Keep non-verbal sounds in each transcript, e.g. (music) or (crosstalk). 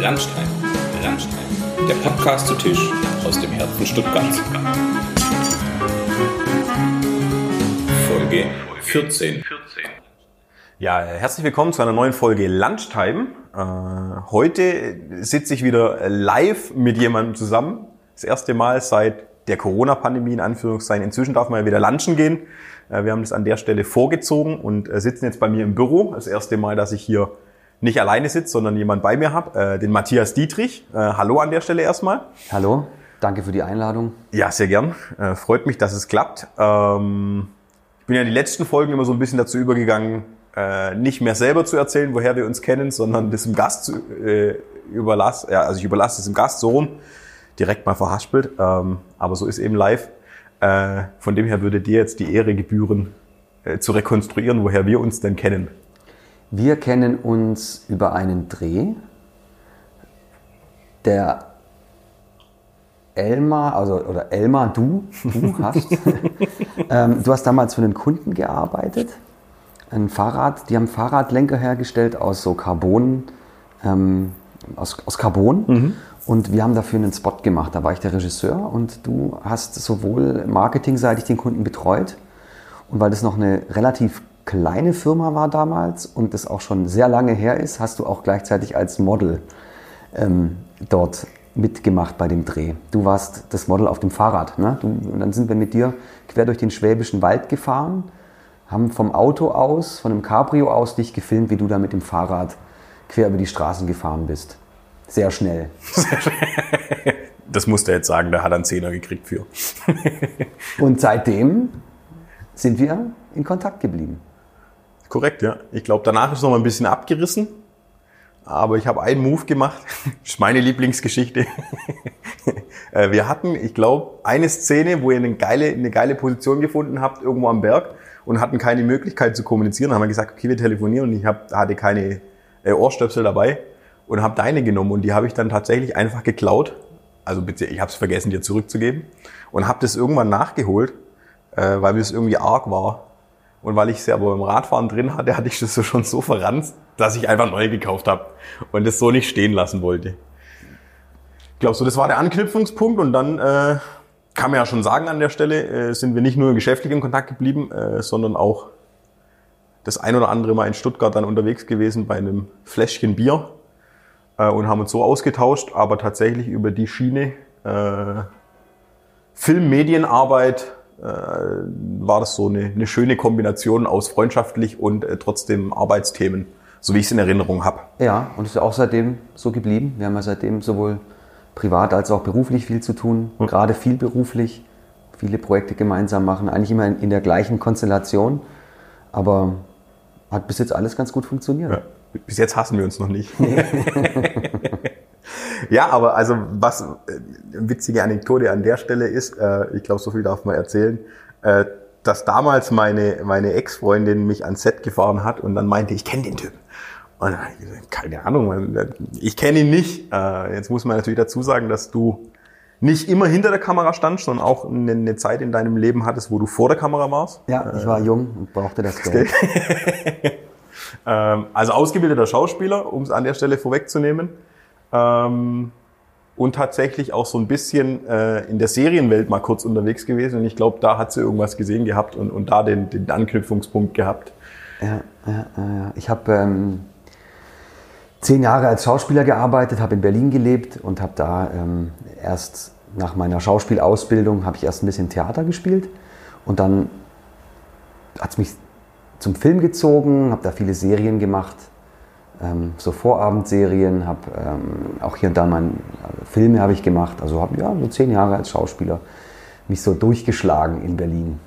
Landstein, Landstein, der Podcast zu Tisch aus dem Herzen Stuttgarts. Folge 14. Ja, herzlich willkommen zu einer neuen Folge Lunchtime. Äh, heute sitze ich wieder live mit jemandem zusammen. Das erste Mal seit der Corona-Pandemie in Anführungszeichen. Inzwischen darf man ja wieder lunchen gehen. Äh, wir haben das an der Stelle vorgezogen und äh, sitzen jetzt bei mir im Büro. Das erste Mal, dass ich hier nicht alleine sitze, sondern jemand bei mir habe, äh, den Matthias Dietrich. Äh, hallo an der Stelle erstmal. Hallo, danke für die Einladung. Ja, sehr gern. Äh, freut mich, dass es klappt. Ähm, ich bin ja die letzten Folgen immer so ein bisschen dazu übergegangen, äh, nicht mehr selber zu erzählen, woher wir uns kennen, sondern das dem Gast zu, äh, überlasse. Ja, also ich überlasse es dem Gast so rum, direkt mal verhaspelt. Ähm, aber so ist eben live. Äh, von dem her würde dir jetzt die Ehre gebühren, äh, zu rekonstruieren, woher wir uns denn kennen. Wir kennen uns über einen Dreh, der Elmar, also oder Elmar, du, du (laughs) hast, ähm, du hast damals für einen Kunden gearbeitet, ein Fahrrad, die haben Fahrradlenker hergestellt aus so Carbon, ähm, aus, aus Carbon. Mhm. Und wir haben dafür einen Spot gemacht. Da war ich der Regisseur und du hast sowohl marketingseitig den Kunden betreut und weil das noch eine relativ kleine Firma war damals und das auch schon sehr lange her ist, hast du auch gleichzeitig als Model ähm, dort mitgemacht bei dem Dreh. Du warst das Model auf dem Fahrrad. Ne? Du, und dann sind wir mit dir quer durch den Schwäbischen Wald gefahren, haben vom Auto aus, von einem Cabrio aus dich gefilmt, wie du da mit dem Fahrrad quer über die Straßen gefahren bist. Sehr schnell. (laughs) Das musste er jetzt sagen, da hat er einen Zehner gekriegt für. und seitdem sind wir in Kontakt geblieben. Korrekt, ja. Ich glaube, danach ist noch mal ein bisschen abgerissen. Aber ich habe einen Move gemacht. (laughs) Das ist meine Lieblingsgeschichte. (laughs) Äh, wir hatten, ich glaube, eine Szene, wo ihr eine geile, eine geile Position gefunden habt, irgendwo am Berg und hatten keine Möglichkeit zu kommunizieren. Dann haben wir gesagt, okay, wir telefonieren und ich hab, hatte keine äh, Ohrstöpsel dabei und habe deine genommen und die habe ich dann tatsächlich einfach geklaut. Also ich habe es vergessen, dir zurückzugeben und habe das irgendwann nachgeholt, äh, weil mir es irgendwie arg war und weil ich sie aber im Radfahren drin hatte, hatte ich das so schon so verranzt, dass ich einfach neu gekauft habe und das so nicht stehen lassen wollte. Ich glaube, so das war der Anknüpfungspunkt und dann äh, kann man ja schon sagen an der Stelle, äh, sind wir nicht nur geschäftlich in Kontakt geblieben, äh, sondern auch das ein oder andere Mal in Stuttgart dann unterwegs gewesen bei einem Fläschchen Bier äh, und haben uns so ausgetauscht, aber tatsächlich über die Schiene äh, Filmmedienarbeit war das so eine, eine schöne Kombination aus freundschaftlich und äh, trotzdem Arbeitsthemen, so wie ich es in Erinnerung habe. Ja, und es ist auch seitdem so geblieben. Wir haben ja seitdem sowohl privat als auch beruflich viel zu tun, mhm. gerade viel beruflich, viele Projekte gemeinsam machen, eigentlich immer in, in, der gleichen Konstellation, aber hat bis jetzt alles ganz gut funktioniert. Ja, bis jetzt hassen wir uns noch nicht. (laughs) (laughs) Ja, aber also was äh, witzige Anekdote an der Stelle ist, äh, ich glaube, so viel darf man erzählen, äh, dass damals meine, meine Ex-Freundin mich ans Set gefahren hat und dann meinte, ich kenne den Typ. Und dann ich gesagt, keine Ahnung, ich kenne ihn nicht. Äh, jetzt muss man natürlich dazu sagen, dass du nicht immer hinter der Kamera standst, sondern auch eine, eine Zeit in deinem Leben hattest, wo du vor der Kamera warst. Ja, ich war jung und brauchte das Geld. (laughs) ähm, also ausgebildeter Schauspieler, um es an der Stelle vorwegzunehmen. Ähm, und tatsächlich auch so ein bisschen äh, in der Serienwelt mal kurz unterwegs gewesen. Und ich glaube, da hat sie irgendwas gesehen gehabt und, und da den, den Anknüpfungspunkt gehabt. Ja, ja, ja. Ich habe ähm, zehn Jahre als Schauspieler gearbeitet, habe in Berlin gelebt und habe da ähm, erst nach meiner Schauspielausbildung habe ich erst ein bisschen Theater gespielt und dann hat es mich zum Film gezogen, habe da viele Serien gemacht ähm, so Vorabendserien, habe ähm, auch hier und da mal also Filme habe ich gemacht. Also habe ja so zehn Jahre als Schauspieler mich so durchgeschlagen in Berlin.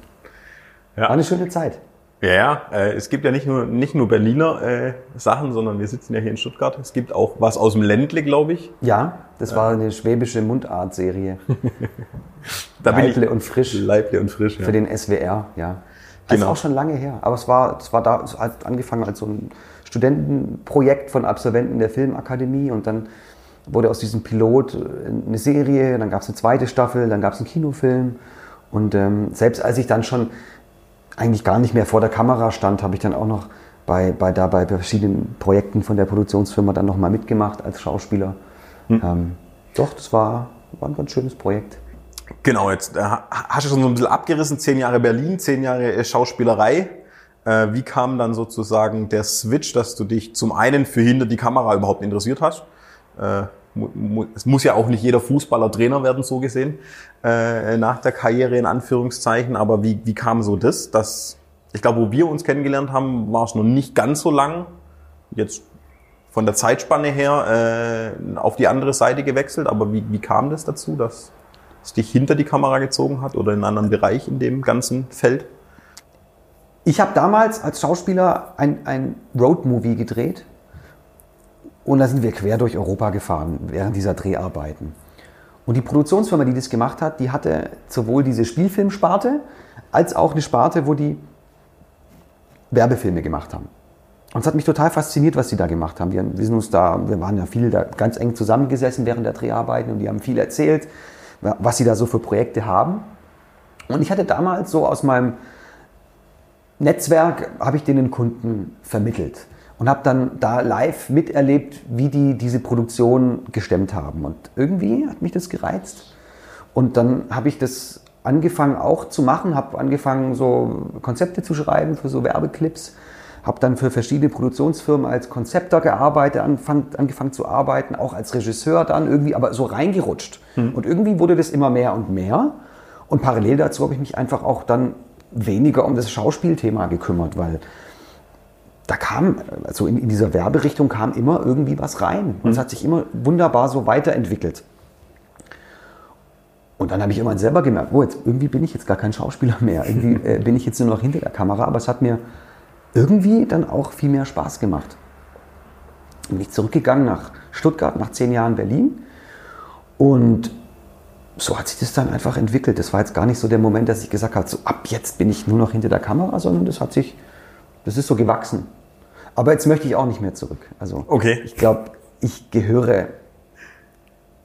Ja. War eine schöne Zeit. Ja, ja. Äh, es gibt ja nicht nur nicht nur Berliner äh, Sachen, sondern wir sitzen ja hier in Stuttgart. Es gibt auch was aus dem Ländle, glaube ich. Ja, das ja. war eine schwäbische Mundart-Serie. (laughs) Leible und frisch. Leible und frisch. Ja. Für den SWR, ja. Das genau. ist auch schon lange her. Aber es war, es war da, es hat angefangen als so ein Studentenprojekt von Absolventen der Filmakademie und dann wurde aus diesem Pilot eine Serie, dann gab es eine zweite Staffel, dann gab es einen Kinofilm und ähm, selbst als ich dann schon eigentlich gar nicht mehr vor der Kamera stand, habe ich dann auch noch bei, bei, da bei verschiedenen Projekten von der Produktionsfirma dann nochmal mitgemacht als Schauspieler. Ähm, doch, das war, war ein ganz schönes Projekt. Genau, jetzt äh, hast du schon so ein bisschen abgerissen, zehn Jahre Berlin, zehn Jahre äh, Schauspielerei. Äh, wie kam dann sozusagen der Switch, dass du dich zum einen für hinter die Kamera überhaupt interessiert hast? Äh, es muss ja auch nicht jeder Fußballer Trainer werden, so gesehen, äh, nach der Karriere in Anführungszeichen. Aber wie, wie kam so das? Dass, ich glaube, wo wir uns kennengelernt haben, war es noch nicht ganz so lang. Jetzt von der Zeitspanne her auf die andere Seite gewechselt. Aber wie, wie kam das dazu, dass es dich hinter die Kamera gezogen hat oder in einen anderen Bereich in dem ganzen Feld? Ich habe damals als Schauspieler ein, ein Roadmovie gedreht und da sind wir quer durch Europa gefahren während dieser Dreharbeiten. Und die Produktionsfirma, die das gemacht hat, die hatte sowohl diese Spielfilmsparte als auch eine Sparte, wo die Werbefilme gemacht haben. Und es hat mich total fasziniert, was sie da gemacht haben. Wir, wir sind uns da, wir waren ja viel da ganz eng zusammengesessen während der Dreharbeiten und die haben viel erzählt, was sie da so für Projekte haben. Und ich hatte damals so aus meinem Netzwerk habe ich den Kunden vermittelt und habe dann da live miterlebt, wie die diese Produktion gestemmt haben. Und irgendwie hat mich das gereizt. Und dann habe ich das angefangen auch zu machen, habe angefangen so Konzepte zu schreiben für so Werbeclips, habe dann für verschiedene Produktionsfirmen als Konzepter gearbeitet, anfang, angefangen zu arbeiten, auch als Regisseur dann irgendwie, aber so reingerutscht. Und irgendwie wurde das immer mehr und mehr. Und parallel dazu habe ich mich einfach auch dann weniger um das Schauspielthema gekümmert, weil da kam, also in, in dieser Werberichtung kam immer irgendwie was rein. Und es hat sich immer wunderbar so weiterentwickelt. Und dann habe ich irgendwann selber gemerkt, oh, jetzt, irgendwie bin ich jetzt gar kein Schauspieler mehr. Irgendwie (laughs) äh, bin ich jetzt nur noch hinter der Kamera, aber es hat mir irgendwie dann auch viel mehr Spaß gemacht. Dann bin ich zurückgegangen nach Stuttgart, nach zehn Jahren Berlin. Und so hat sich das dann einfach entwickelt. Das war jetzt gar nicht so der Moment, dass ich gesagt habe, so ab jetzt bin ich nur noch hinter der Kamera, sondern das hat sich, das ist so gewachsen. Aber jetzt möchte ich auch nicht mehr zurück. Also Okay. ich glaube, ich gehöre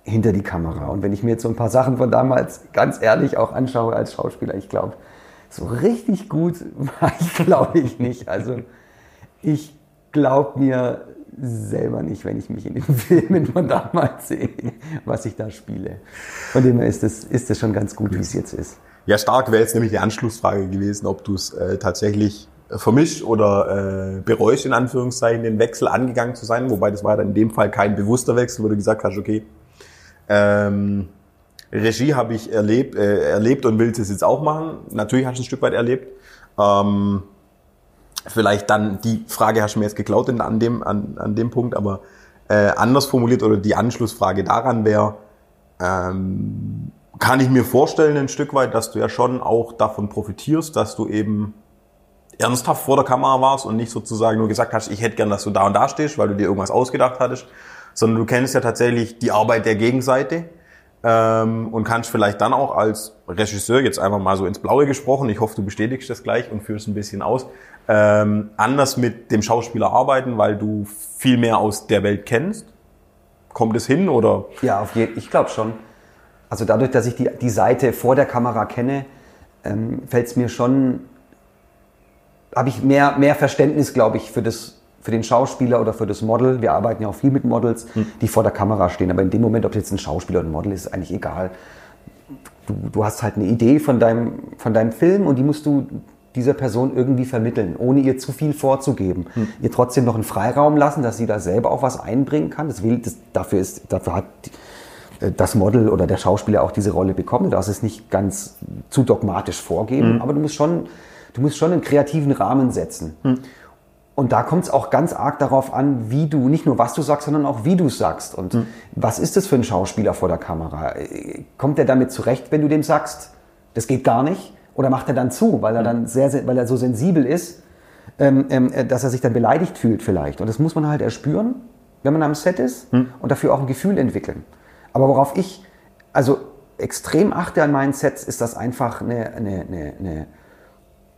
hinter die Kamera. Und wenn ich mir jetzt so ein paar Sachen von damals ganz ehrlich auch anschaue als Schauspieler, ich glaube, so richtig gut (laughs) war ich, glaube ich, nicht. Also ich glaube mir selber nicht, wenn ich mich in den (laughs) Filmen von damals sehe, was ich da spiele. Von dem her ist es ist das schon ganz gut, wie es jetzt ist. Ja, stark wäre jetzt nämlich die Anschlussfrage gewesen, ob du es äh, tatsächlich äh, vermischt oder äh, bereust, in Anführungszeichen, den Wechsel angegangen zu sein. Wobei das war dann in dem Fall kein bewusster Wechsel, wo du gesagt hast, okay, ähm, Regie habe ich erlebt, äh, erlebt und will es jetzt auch machen. Natürlich hast du ein Stück weit erlebt. Ähm, vielleicht dann, die Frage hast du mir jetzt geklaut in, an, dem, an, an dem Punkt, aber äh, anders formuliert oder die Anschlussfrage daran wäre, ähm, kann ich mir vorstellen ein Stück weit, dass du ja schon auch davon profitierst, dass du eben ernsthaft vor der Kamera warst und nicht sozusagen nur gesagt hast, ich hätte gern, dass du da und da stehst, weil du dir irgendwas ausgedacht hattest, sondern du kennst ja tatsächlich die Arbeit der Gegenseite ähm, und kannst vielleicht dann auch als Regisseur, jetzt einfach mal so ins Blaue gesprochen, ich hoffe, du bestätigst das gleich und führst ein bisschen aus, ähm, anders mit dem Schauspieler arbeiten, weil du viel mehr aus der Welt kennst. Kommt es hin oder? Ja, auf jeden ich glaube schon. Also dadurch, dass ich die, die Seite vor der Kamera kenne, ähm, fällt es mir schon, habe ich mehr, mehr Verständnis, glaube ich, für, das, für den Schauspieler oder für das Model. Wir arbeiten ja auch viel mit Models, die vor der Kamera stehen. Aber in dem Moment, ob jetzt ein Schauspieler oder ein Model ist, ist eigentlich egal. Du, du hast halt eine Idee von deinem, von deinem Film und die musst du dieser Person irgendwie vermitteln, ohne ihr zu viel vorzugeben. Ihr trotzdem noch einen Freiraum lassen, dass sie da selber auch was einbringen kann. Das will, das, dafür, ist, dafür hat die, das Model oder der Schauspieler auch diese Rolle bekommen. Du darfst es nicht ganz zu dogmatisch vorgeben, aber du musst schon, du musst schon einen kreativen Rahmen setzen. Und da kommt es auch ganz arg darauf an, wie du, nicht nur was du sagst, sondern auch wie du sagst. Und was ist das für ein Schauspieler vor der Kamera? Kommt er damit zurecht, wenn du dem sagst, das geht gar nicht? Oder macht er dann zu, weil er dann sehr, sehr weil er so sensibel ist, ähm, ähm, äh, dass er sich dann beleidigt fühlt vielleicht. Und das muss man halt erspüren, wenn man am Set ist und dafür auch ein Gefühl entwickeln. Aber worauf ich also extrem achte an meinen Sets, ist das einfach eine, eine, eine, eine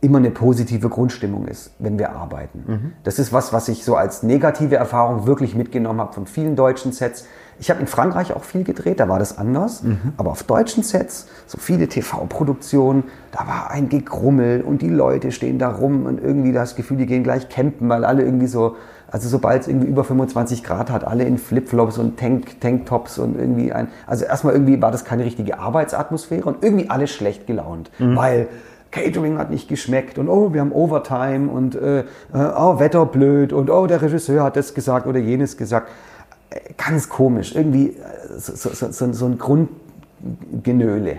immer eine positive Grundstimmung ist, wenn wir arbeiten. Das ist was, was ich so als negative Erfahrung wirklich mitgenommen habe von vielen deutschen Sets. Ich habe in Frankreich auch viel gedreht, da war das anders. Aber auf deutschen Sets, so viele TV-Produktionen, da war ein Gegrummel und die Leute stehen da rum und irgendwie das Gefühl, die gehen gleich campen, weil alle irgendwie so, also sobald es irgendwie über 25 Grad hat, alle in Flipflops und Tank, Tanktops und irgendwie ein, also erstmal irgendwie war das keine richtige Arbeitsatmosphäre und irgendwie alle schlecht gelaunt, weil Catering hat nicht geschmeckt und oh, wir haben Overtime und äh, äh, oh, Wetter blöd und oh, der Regisseur hat das gesagt oder jenes gesagt. Äh, Ganz komisch, irgendwie äh, so, so, so, so ein Grundgenöle.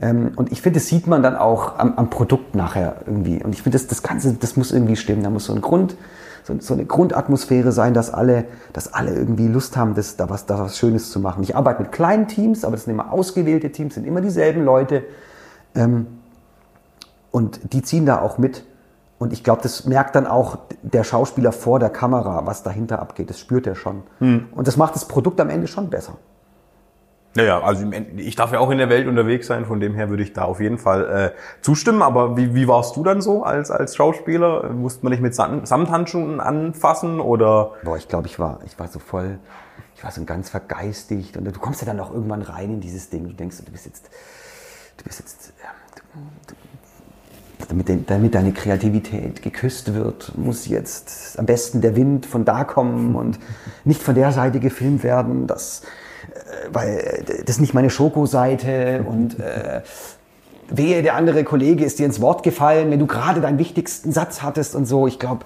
Ähm, und ich finde, das sieht man dann auch am, am Produkt nachher irgendwie. Und ich finde, das, das Ganze, das muss irgendwie stimmen. Da muss so ein Grund, so, so eine Grundatmosphäre sein, dass alle, dass alle irgendwie Lust haben, das, da, was, da was Schönes zu machen. Ich arbeite mit kleinen Teams, aber das sind immer ausgewählte Teams, sind immer dieselben Leute. Ähm, und die ziehen da auch mit. Und ich glaube, das merkt dann auch der Schauspieler vor der Kamera, was dahinter abgeht. Das spürt er schon. Und das macht das Produkt am Ende schon besser. Naja, also ich darf ja auch in der Welt unterwegs sein, von dem her würde ich da auf jeden Fall äh, zustimmen. Aber wie, wie warst du dann so als, als Schauspieler? Musste man dich mit Sam- Samthandschuhen anfassen oder? Boah, ich glaube, ich war, ich war so voll, ich war so ganz vergeistigt. Und du kommst ja dann auch irgendwann rein in dieses Ding. Du denkst, du bist jetzt, du bist jetzt, du, du, damit, de- damit deine Kreativität geküsst wird, muss jetzt am besten der Wind von da kommen und nicht von der Seite gefilmt werden, das, äh, weil äh, das ist nicht meine Schokoseite und äh, wehe, der andere Kollege ist dir ins Wort gefallen, wenn du gerade deinen wichtigsten Satz hattest und so. Ich glaube,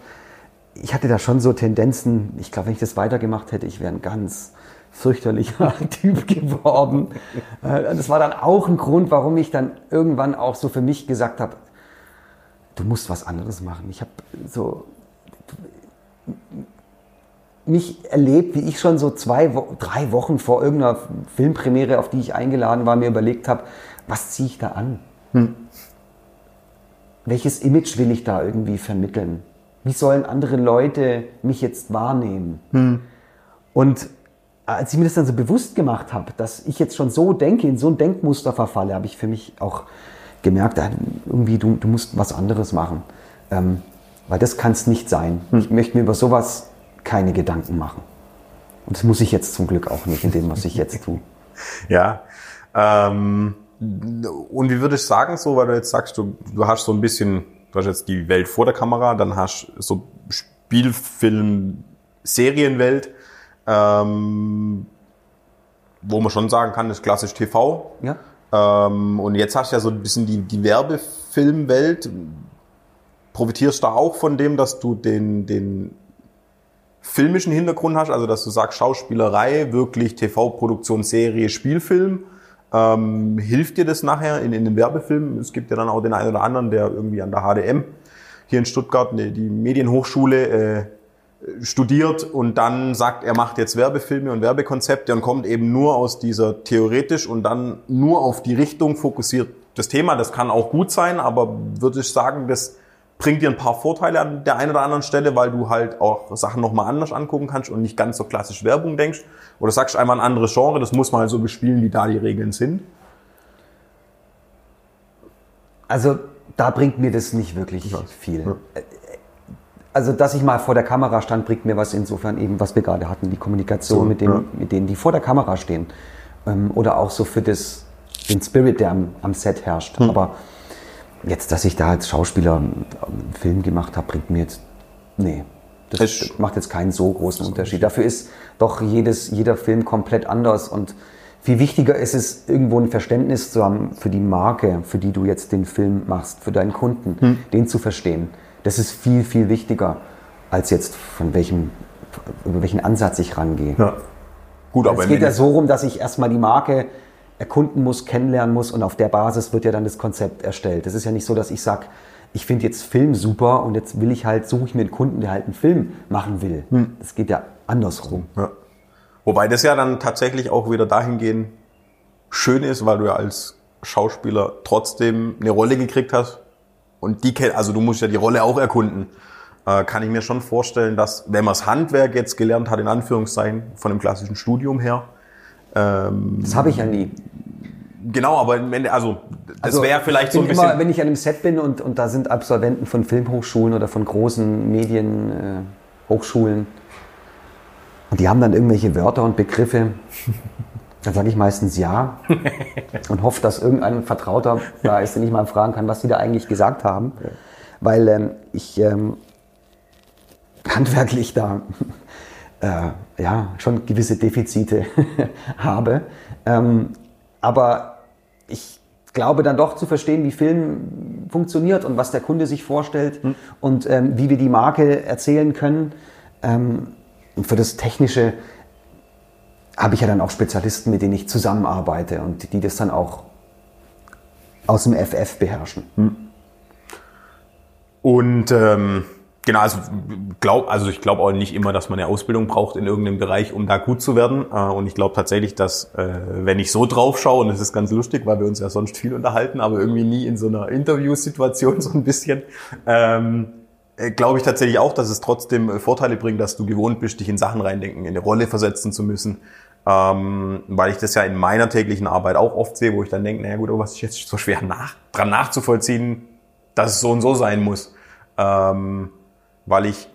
ich hatte da schon so Tendenzen. Ich glaube, wenn ich das weitergemacht hätte, ich wäre ein ganz fürchterlicher (laughs) Typ geworden. Äh, Das war dann auch ein Grund, warum ich dann irgendwann auch so für mich gesagt habe, du musst was anderes machen. Ich habe so nicht erlebt, wie ich schon so zwei, drei Wochen vor irgendeiner Filmpremiere, auf die ich eingeladen war, mir überlegt habe, was ziehe ich da an? Welches Image will ich da irgendwie vermitteln? Wie sollen andere Leute mich jetzt wahrnehmen? Und als ich mir das dann so bewusst gemacht habe, dass ich jetzt schon so denke, in so ein Denkmuster verfalle, habe ich für mich auch gemerkt, äh, irgendwie du, du musst was anderes machen. Ähm, weil das kann es nicht sein. Ich möchte mir über sowas keine Gedanken machen. Und das muss ich jetzt zum Glück auch nicht in dem, was ich jetzt tue. (laughs) Ja. Ähm, und wie würdest du sagen, so, weil du jetzt sagst, du, du hast so ein bisschen, du hast jetzt die Welt vor der Kamera, dann hast so Spielfilm, Serienwelt, ähm, wo man schon sagen kann, das ist klassisch TV. Ja? Ähm, und jetzt hast du ja so ein bisschen die, die Werbefilmwelt. Profitierst du auch von dem, dass du den, den filmischen Hintergrund hast, also dass du sagst Schauspielerei, wirklich TV-Produktion, Serie, Spielfilm? Ähm, hilft dir das nachher in, in den Werbefilmen? Es gibt ja dann auch den einen oder anderen, der irgendwie an der HDM hier in Stuttgart, die Medienhochschule, äh, studiert und dann sagt, er macht jetzt Werbefilme und Werbekonzepte und kommt eben nur aus dieser theoretisch und dann nur auf die Richtung fokussiert das Thema. Das kann auch gut sein, aber würde ich sagen, das bringt dir ein paar Vorteile an der einen oder anderen Stelle, weil du halt auch Sachen nochmal anders angucken kannst und nicht ganz so klassisch Werbung denkst. Oder sagst einfach ein anderes Genre, das muss man halt so bespielen, wie da die Regeln sind. Also da bringt mir das nicht wirklich viel. Also, dass ich mal vor der Kamera stand, bringt mir was insofern eben, was wir gerade hatten, die Kommunikation So, mit, dem, ja. mit denen, die vor der Kamera stehen. Ähm, oder auch so für das, den Spirit, der am, am Set herrscht. Hm. Aber jetzt, dass ich da als Schauspieler einen einen Film gemacht habe, bringt mir jetzt, nee. Das Es- macht jetzt keinen so großen Unterschied. Dafür ist doch jedes, jeder Film komplett anders und viel wichtiger ist es, irgendwo ein Verständnis zu haben für die Marke, für die du jetzt den Film machst, für deinen Kunden, den zu verstehen. Das ist viel, viel wichtiger, als jetzt von welchem, über welchen Ansatz ich rangehe. Ja. Gut, aber Es geht ja so rum, dass ich erstmal die Marke erkunden muss, kennenlernen muss und auf der Basis wird ja dann das Konzept erstellt. Das ist ja nicht so, dass ich sage, ich finde jetzt Film super und jetzt will ich halt, suche ich mir einen Kunden, der halt einen Film machen will. Hm. Es geht ja andersrum. Ja. Wobei das ja dann tatsächlich auch wieder dahingehend schön ist, weil du ja als Schauspieler trotzdem eine Rolle gekriegt hast. Und die kennt, also du musst ja die Rolle auch erkunden. Äh, kann ich mir schon vorstellen, dass, wenn man das Handwerk jetzt gelernt hat, in Anführungszeichen, von dem klassischen Studium her, ähm, Das habe ich ja nie. genau, aber Ende, also das Also, wäre vielleicht ich so ein bisschen. Immer, wenn ich an einem Set bin und, und da sind Absolventen von Filmhochschulen oder von großen Medienhochschulen äh, und die haben dann irgendwelche Wörter und Begriffe, dann sage ich meistens ja (laughs) und hoffe, dass irgendein Vertrauter da ist, den ich mal fragen kann, was die da eigentlich gesagt haben. Weil ähm, ich ähm, handwerklich da äh, ja, schon gewisse Defizite (laughs) habe. Ähm, aber ich glaube dann doch zu verstehen, wie Film funktioniert und was der Kunde sich vorstellt und ähm, wie wir die Marke erzählen können. Ähm, und für das Technische habe ich ja dann auch Spezialisten, mit denen ich zusammenarbeite und die das dann auch aus dem FF beherrschen. Und ähm, genau, also glaub, also ich glaube auch nicht immer, dass man eine Ausbildung braucht in irgendeinem Bereich, um da gut zu werden. Äh, und ich glaube tatsächlich, dass äh, wenn ich so drauf schaue, und das ist ganz lustig, weil wir uns ja sonst viel unterhalten, aber irgendwie nie in so einer Interviewsituation (laughs) so ein bisschen, ähm, äh, glaube ich tatsächlich auch, dass es trotzdem äh, Vorteile bringt, dass du gewohnt bist, dich in Sachen reindenken, in eine Rolle versetzen zu müssen. Ähm, weil ich das ja in meiner täglichen Arbeit auch oft sehe, wo ich dann denke, naja gut, aber was ist jetzt so schwer nach, dran nachzuvollziehen, dass es so und so sein muss. Ähm, weil ich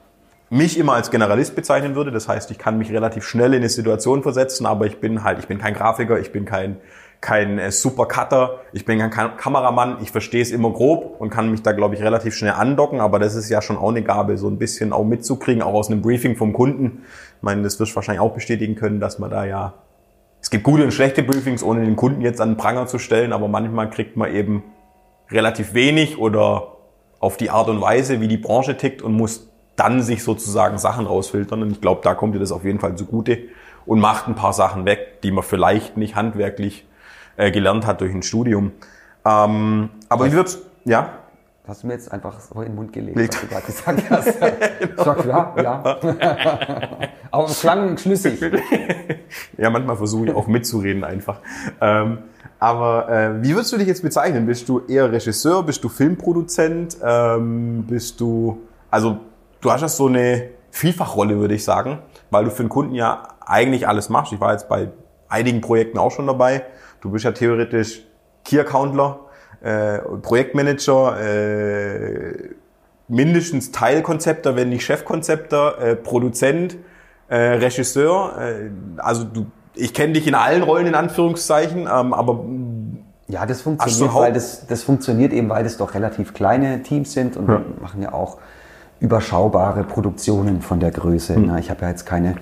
mich immer als Generalist bezeichnen würde. Das heißt, ich kann mich relativ schnell in eine Situation versetzen, aber ich bin halt, ich bin kein Grafiker, ich bin kein, kein äh, super Cutter, ich bin kein Kam Kameramann, ich verstehe es immer grob und kann mich da, glaube ich, relativ schnell andocken, aber das ist ja schon auch eine Gabe, so ein bisschen auch mitzukriegen, auch aus einem Briefing vom Kunden. Ich meine, das wirst du wahrscheinlich auch bestätigen können, dass man da ja, es gibt gute und schlechte Briefings, ohne den Kunden jetzt an den Pranger zu stellen, aber manchmal kriegt man eben relativ wenig oder auf die Art und Weise, wie die Branche tickt und muss dann sich sozusagen Sachen rausfiltern. Und ich glaube, da kommt dir das auf jeden Fall zugute und macht ein paar Sachen weg, die man vielleicht nicht handwerklich äh, gelernt hat durch ein Studium. Ähm, aber wie wird's, ja? Hast du mir jetzt einfach so in den Mund gelegt, Legt. was du gerade gesagt hast. (laughs) Ich sag, ja, ja. Aber es klang schlüssig. (laughs) Ja, manchmal versuche ich auch mitzureden einfach. Ähm, aber äh, wie würdest du dich jetzt bezeichnen? Bist du eher Regisseur? Bist du Filmproduzent? Ähm, bist du, also du hast ja so eine Vielfachrolle, würde ich sagen, weil du für den Kunden ja eigentlich alles machst. Ich war jetzt bei einigen Projekten auch schon dabei. Du bist ja theoretisch Key-Accountler, äh, Projektmanager, äh, mindestens Teilkonzepter, wenn nicht Chefkonzepter, äh, Produzent, äh, Regisseur. Äh, also du, ich kenne dich in allen Rollen in Anführungszeichen, ähm, aber Ja, das funktioniert, weil das, das funktioniert eben, weil das doch relativ kleine Teams sind und wir machen ja auch überschaubare Produktionen von der Größe. Na, ich habe ja jetzt keine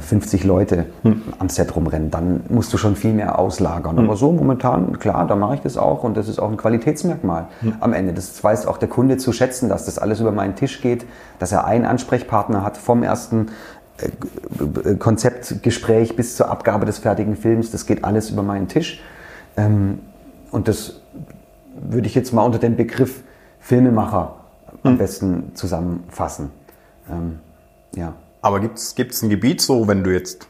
50 Leute am Set rumrennen, dann musst du schon viel mehr auslagern. Aber so momentan, klar, da mache ich das auch und das ist auch ein Qualitätsmerkmal am Ende. Das weiß auch der Kunde zu schätzen, dass das alles über meinen Tisch geht, dass er einen Ansprechpartner hat vom ersten äh, Konzeptgespräch bis zur Abgabe des fertigen Films. Das geht alles über meinen Tisch. Ähm, und das würde ich jetzt mal unter dem Begriff Filmemacher am besten zusammenfassen. Ähm, ja. Aber gibt's gibt's ein Gebiet so, wenn du jetzt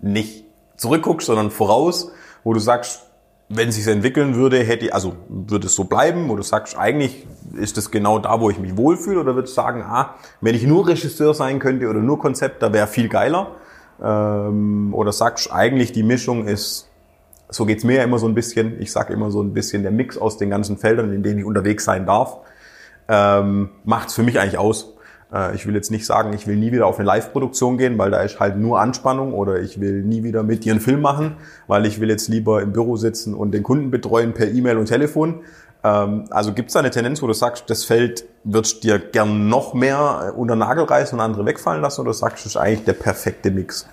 nicht zurückguckst, sondern voraus, wo du sagst, wenn es sich entwickeln würde, hätte also würde es so bleiben, wo du sagst, eigentlich ist das genau da, wo ich mich wohlfühle, oder würdest du sagen, ah, wenn ich nur Regisseur sein könnte oder nur Konzept, da wäre viel geiler? Ähm, oder sagst eigentlich die Mischung ist, so geht's mir ja immer so ein bisschen, ich sage immer so ein bisschen der Mix aus den ganzen Feldern, in denen ich unterwegs sein darf, ähm, macht's für mich eigentlich aus. Äh, ich will jetzt nicht sagen, ich will nie wieder auf eine Live-Produktion gehen, weil da ist halt nur Anspannung oder ich will nie wieder mit dir einen Film machen, weil ich will jetzt lieber im Büro sitzen und den Kunden betreuen per E-Mail und Telefon. Ähm, also gibt's da eine Tendenz, wo du sagst, das Feld würdest dir gern noch mehr äh, unter Nagel reißen und andere wegfallen lassen oder sagst du, das ist eigentlich der perfekte Mix?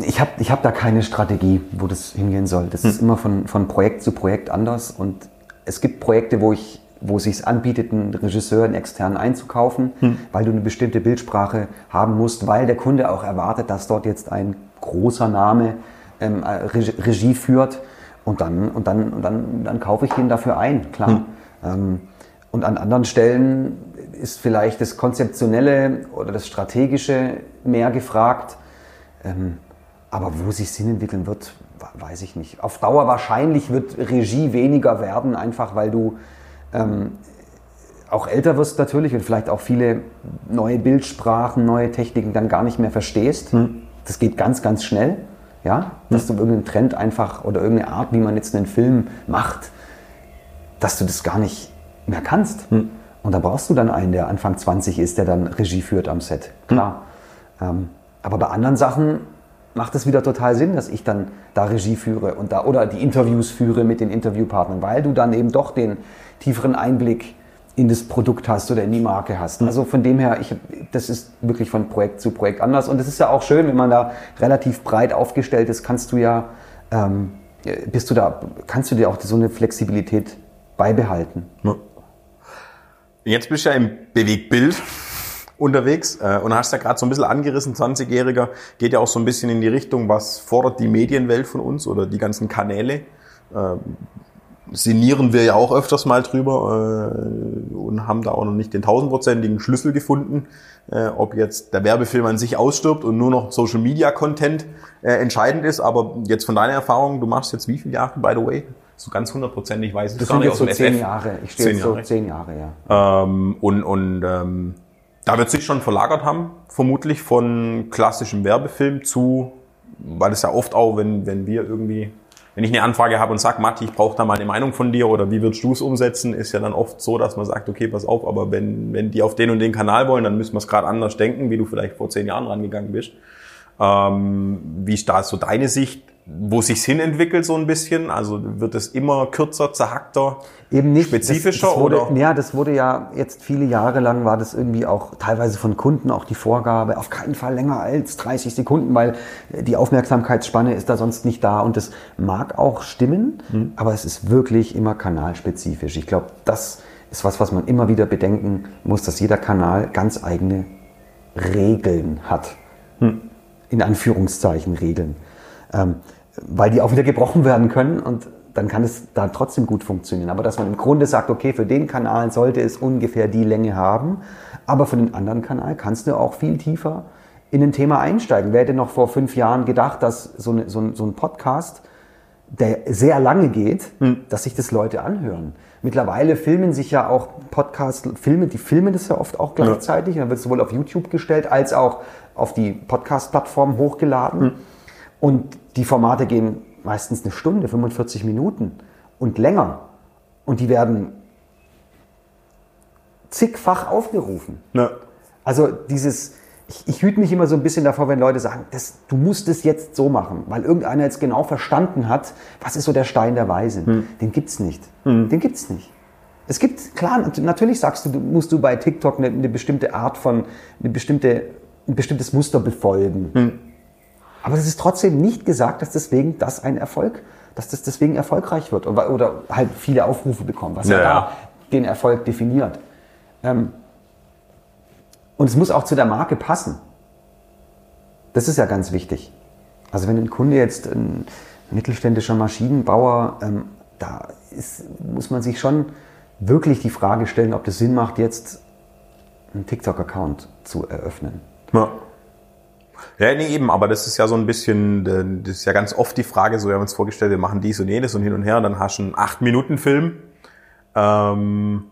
Ich habe ich hab da keine Strategie, wo das hingehen soll. Das ist immer von, von Projekt zu Projekt anders. Und es gibt Projekte, wo ich wo es sich anbietet, einen Regisseur, einen externen einzukaufen, weil du eine bestimmte Bildsprache haben musst, weil der Kunde auch erwartet, dass dort jetzt ein großer Name ähm, Regie, Regie führt. Und dann, und dann, und dann, dann kaufe ich den dafür ein, klar. Ähm, und an anderen Stellen ist vielleicht das Konzeptionelle oder das Strategische mehr gefragt. Ähm, aber wo sich Sinn entwickeln wird, weiß ich nicht. Auf Dauer wahrscheinlich wird Regie weniger werden, einfach weil du ähm, auch älter wirst natürlich und vielleicht auch viele neue Bildsprachen, neue Techniken dann gar nicht mehr verstehst. Das geht ganz, ganz schnell. ja, dass du irgendeinen Trend einfach oder irgendeine Art, wie man jetzt einen Film macht, dass du das gar nicht mehr kannst. Und da brauchst du dann einen, der Anfang 20 ist, der dann Regie führt am Set. Klar. Ähm, aber bei anderen Sachen macht es wieder total Sinn, dass ich dann da Regie führe und da oder die Interviews führe mit den Interviewpartnern, weil du dann eben doch den tieferen Einblick in das Produkt hast oder in die Marke hast. Also von dem her, ich, das ist wirklich von Projekt zu Projekt anders. Und es ist ja auch schön, wenn man da relativ breit aufgestellt ist, kannst du ja, ähm, bist du da, kannst du dir auch so eine Flexibilität beibehalten. Jetzt bist du ja im Bewegtbild unterwegs äh, und hast ja gerade so ein bisschen angerissen, 20-Jähriger, geht ja auch so ein bisschen in die Richtung, was fordert die Medienwelt von uns oder die ganzen Kanäle. Äh, sinnieren wir ja auch öfters mal drüber äh, und haben da auch noch nicht den tausendprozentigen Schlüssel gefunden, äh, ob jetzt der Werbefilm an sich ausstirbt und nur noch Social Media Content äh, entscheidend ist. Aber jetzt von deiner Erfahrung, du machst jetzt wie viele Jahre, by the way? So ganz hundertprozentig weiß ich Das gar sind nicht jetzt aus so dem zehn FF. Jahre. Ich stehe Zehn jetzt so Jahre. zehn Jahre, ja. Ähm, und und ähm, da wird sich schon verlagert haben, vermutlich von klassischem Werbefilm zu, weil es ja oft auch, wenn, wenn wir irgendwie, wenn ich eine Anfrage habe und sage, Matti, ich brauche da mal eine Meinung von dir oder wie würdest du es umsetzen, ist ja dann oft so, dass man sagt, okay, pass auf, aber wenn, wenn die auf den und den Kanal wollen, dann müssen wir es gerade anders denken, wie du vielleicht vor zehn Jahren rangegangen bist. Ähm, wie ist da so deine Sicht, wo sich's hin entwickelt so ein bisschen? Also wird es immer kürzer, zerhackter? Eben nicht. Spezifischer, das, das wurde, oder? Ja, das wurde ja jetzt viele Jahre lang war das irgendwie auch teilweise von Kunden auch die Vorgabe, auf keinen Fall länger als 30 Sekunden, weil die Aufmerksamkeitsspanne ist da sonst nicht da und das mag auch stimmen, Hm. aber es ist wirklich immer kanalspezifisch. Ich glaube, das ist was, was man immer wieder bedenken muss, dass jeder Kanal ganz eigene Regeln hat. In Anführungszeichen Regeln. Ähm, weil die auch wieder gebrochen werden können und dann kann es da trotzdem gut funktionieren. Aber dass man im Grunde sagt, okay, für den Kanal sollte es ungefähr die Länge haben, aber für den anderen Kanal kannst du auch viel tiefer in ein Thema einsteigen. Wer hätte noch vor fünf Jahren gedacht, dass so, eine, so, ein, so ein Podcast, der sehr lange geht, dass sich das Leute anhören. Mittlerweile filmen sich ja auch Podcasts, Filme, die filmen das ja oft auch gleichzeitig. Dann wird es sowohl auf YouTube gestellt als auch auf die Podcast-Plattform hochgeladen. Und die Formate gehen meistens eine Stunde, 45 Minuten und länger. Und die werden zigfach aufgerufen. Ja. Also dieses, ich, ich hüte mich immer so ein bisschen davor, wenn Leute sagen, das, du musst es jetzt so machen, weil irgendeiner jetzt genau verstanden hat, was ist so der Stein der Weisen. Den gibt's nicht. Den gibt's nicht. Es gibt, klar, nat- natürlich sagst du, du musst du bei TikTok eine, eine bestimmte Art von, eine bestimmte, ein bestimmtes Muster befolgen. Aber es ist trotzdem nicht gesagt, dass deswegen das ein Erfolg, dass das deswegen erfolgreich wird oder, oder halt viele Aufrufe bekommt, was ja, Ja, ja. da den Erfolg definiert. Ähm, und es muss auch zu der Marke passen. Das ist ja ganz wichtig. Also wenn ein Kunde jetzt ein mittelständischer Maschinenbauer, ähm, da ist, muss man sich schon wirklich die Frage stellen, ob das Sinn macht, jetzt einen TikTok-Account zu eröffnen. Ja. Ja, nee, eben, aber das ist ja so ein bisschen, äh, das ist ja ganz oft die Frage, so wir haben uns vorgestellt, wir machen dies und jenes und hin und her, dann hast du einen 8-Minuten-Film. Ähm,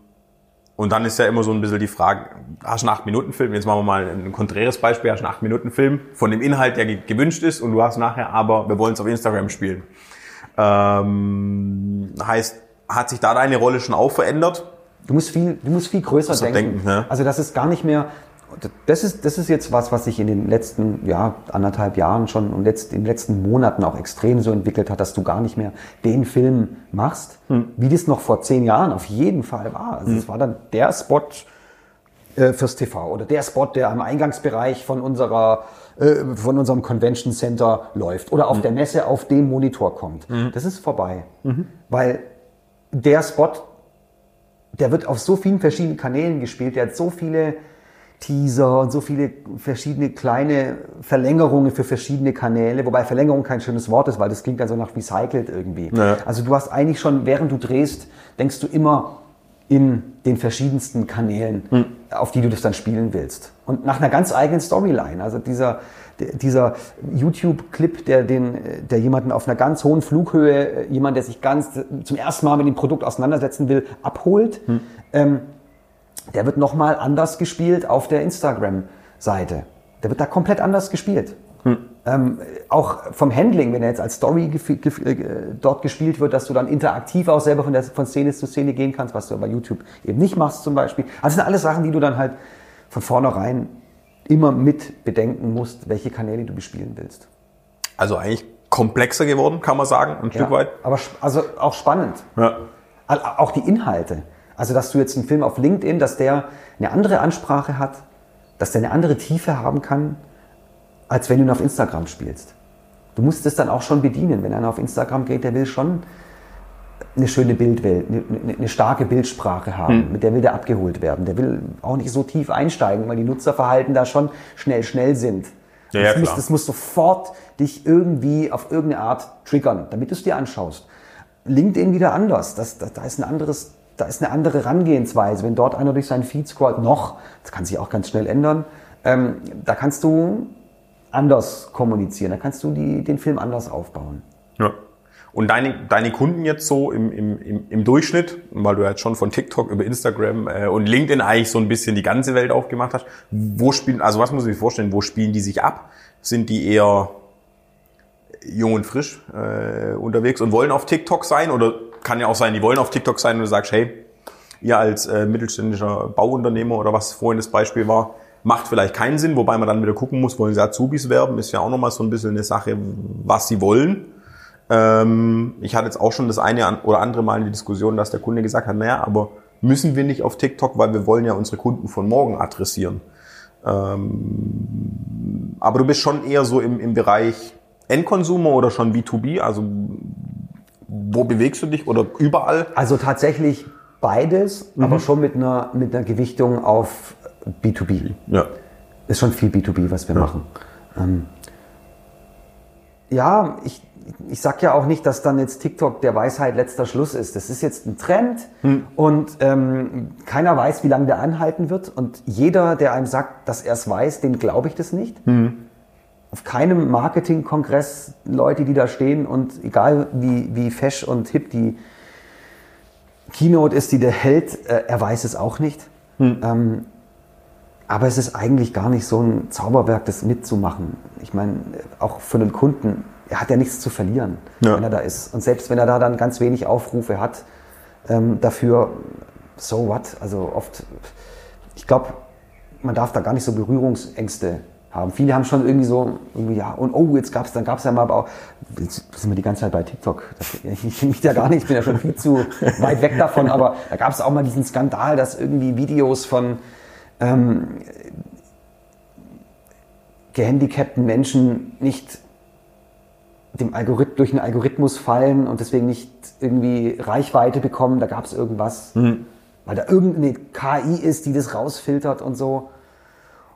und dann ist ja immer so ein bisschen die Frage, hast du einen 8-Minuten-Film, jetzt machen wir mal ein konträres Beispiel, hast du einen 8-Minuten-Film von dem Inhalt, der ge- gewünscht ist und du hast nachher aber, wir wollen es auf Instagram spielen. Ähm, heißt, hat sich da deine Rolle schon auch verändert? Du musst viel, du musst viel größer denken. denken, ja. Also das ist gar nicht mehr. Das ist, das ist jetzt was, was sich in den letzten ja, anderthalb Jahren schon und letzt, in den letzten Monaten auch extrem so entwickelt hat, dass du gar nicht mehr den Film machst, Hm. wie das noch vor zehn Jahren auf jeden Fall war. Also es war dann der Spot äh, fürs TV oder der Spot, der am Eingangsbereich von unserer äh, von unserem Convention Center läuft oder auf der Messe auf dem Monitor kommt. Das ist vorbei, weil der Spot der wird auf so vielen verschiedenen Kanälen gespielt, der hat so viele Teaser und so viele verschiedene kleine Verlängerungen für verschiedene Kanäle, wobei Verlängerung kein schönes Wort ist, weil das klingt dann so nach recycelt irgendwie. Ja. Also du hast eigentlich schon, während du drehst, denkst du immer in den verschiedensten Kanälen, auf die du das dann spielen willst. Und nach einer ganz eigenen Storyline. Also dieser, dieser YouTube-Clip, der, den, der jemanden auf einer ganz hohen Flughöhe, jemand, der sich ganz zum ersten Mal mit dem Produkt auseinandersetzen will, abholt, ähm, der wird nochmal anders gespielt auf der Instagram-Seite. Der wird da komplett anders gespielt. Ähm, auch vom Handling, wenn er jetzt als Story gef- gef- äh, dort gespielt wird, dass du dann interaktiv auch selber von, der, von Szene zu Szene gehen kannst, was du bei YouTube eben nicht machst zum Beispiel. Also sind alles Sachen, die du dann halt von vornherein immer mit bedenken musst, welche Kanäle du bespielen willst. Also eigentlich komplexer geworden, kann man sagen, ein Stück weit. Aber also auch spannend. Ja. Auch die Inhalte. Also, dass du jetzt einen Film auf LinkedIn, dass der eine andere Ansprache hat, dass der eine andere Tiefe haben kann, als wenn du ihn auf Instagram spielst. Du musst es dann auch schon bedienen. Wenn einer auf Instagram geht, der will schon eine schöne Bildwelt, eine, eine, starke Bildsprache haben, mit der will der abgeholt werden. Der will auch nicht so tief einsteigen, weil die Nutzerverhalten da schon schnell, schnell sind. Ja, ja, das, muss, klar. das muss sofort dich irgendwie auf irgendeine Art triggern, damit du es dir anschaust. LinkedIn wieder anders. Das, da, da ist ein anderes, da ist eine andere Herangehensweise. Wenn dort einer durch seinen Feed scrollt, noch, das kann sich auch ganz schnell ändern, ähm, da kannst du anders kommunizieren, da kannst du die, den Film anders aufbauen. Ja. Und deine, deine Kunden jetzt so im, im, im, Durchschnitt, weil du jetzt schon von TikTok über Instagram äh, und LinkedIn eigentlich so ein bisschen die ganze Welt aufgemacht hast, wo spielen, also was muss ich mir vorstellen, wo spielen die sich ab? Sind die eher jung und frisch äh, unterwegs und wollen auf TikTok sein? Oder kann ja auch sein, die wollen auf TikTok sein und du sagst, hey, ihr als äh, mittelständischer Bauunternehmer oder was vorhin das Beispiel war, macht vielleicht keinen Sinn, wobei man dann wieder gucken muss, wollen sie Azubis werben, ist ja auch nochmal so ein bisschen eine Sache, was sie wollen. Ähm, ich hatte jetzt auch schon das eine oder andere Mal in die Diskussion, dass der Kunde gesagt hat, naja, aber müssen wir nicht auf TikTok, weil wir wollen ja unsere Kunden von morgen adressieren. Ähm, aber du bist schon eher so im, im Bereich Endkonsumer oder schon B2B, also wo bewegst du dich oder überall? Also tatsächlich beides, aber schon mit einer, mit einer Gewichtung auf B2B. Ja. Ist schon viel B2B, was wir machen. Ähm, ja, ich, ich sag ja auch nicht, dass dann jetzt TikTok der Weisheit letzter Schluss ist. Das ist jetzt ein Trend und ähm, keiner weiß, wie lange der anhalten wird. Und jeder, der einem sagt, dass er es weiß, dem glaube ich das nicht. Auf keinem Marketingkongress Leute, die da stehen und egal wie, wie fesch und hip die Keynote ist, die der hält, äh, er weiß es auch nicht. Ähm, aber es ist eigentlich gar nicht so ein Zauberwerk, das mitzumachen. Ich meine, auch für einen Kunden, er hat ja nichts zu verlieren, Ja. wenn er da ist. Und selbst wenn er da dann ganz wenig Aufrufe hat, ähm, dafür, so what? Also oft, ich glaube, man darf da gar nicht so Berührungsängste haben. Viele haben schon irgendwie so, irgendwie, ja, und oh, jetzt gab's, dann gab's ja mal, aber auch, jetzt sind wir die ganze Zeit bei TikTok. Das, ich kenne mich da gar nicht, ich bin ja schon viel zu weit weg davon, aber da gab's auch mal diesen Skandal, dass irgendwie Videos von ähm, gehandicapten Menschen nicht dem Algorith durch einen Algorithmus fallen und deswegen nicht irgendwie Reichweite bekommen. Da gab es irgendwas, weil da irgendeine KI ist, die das rausfiltert und so.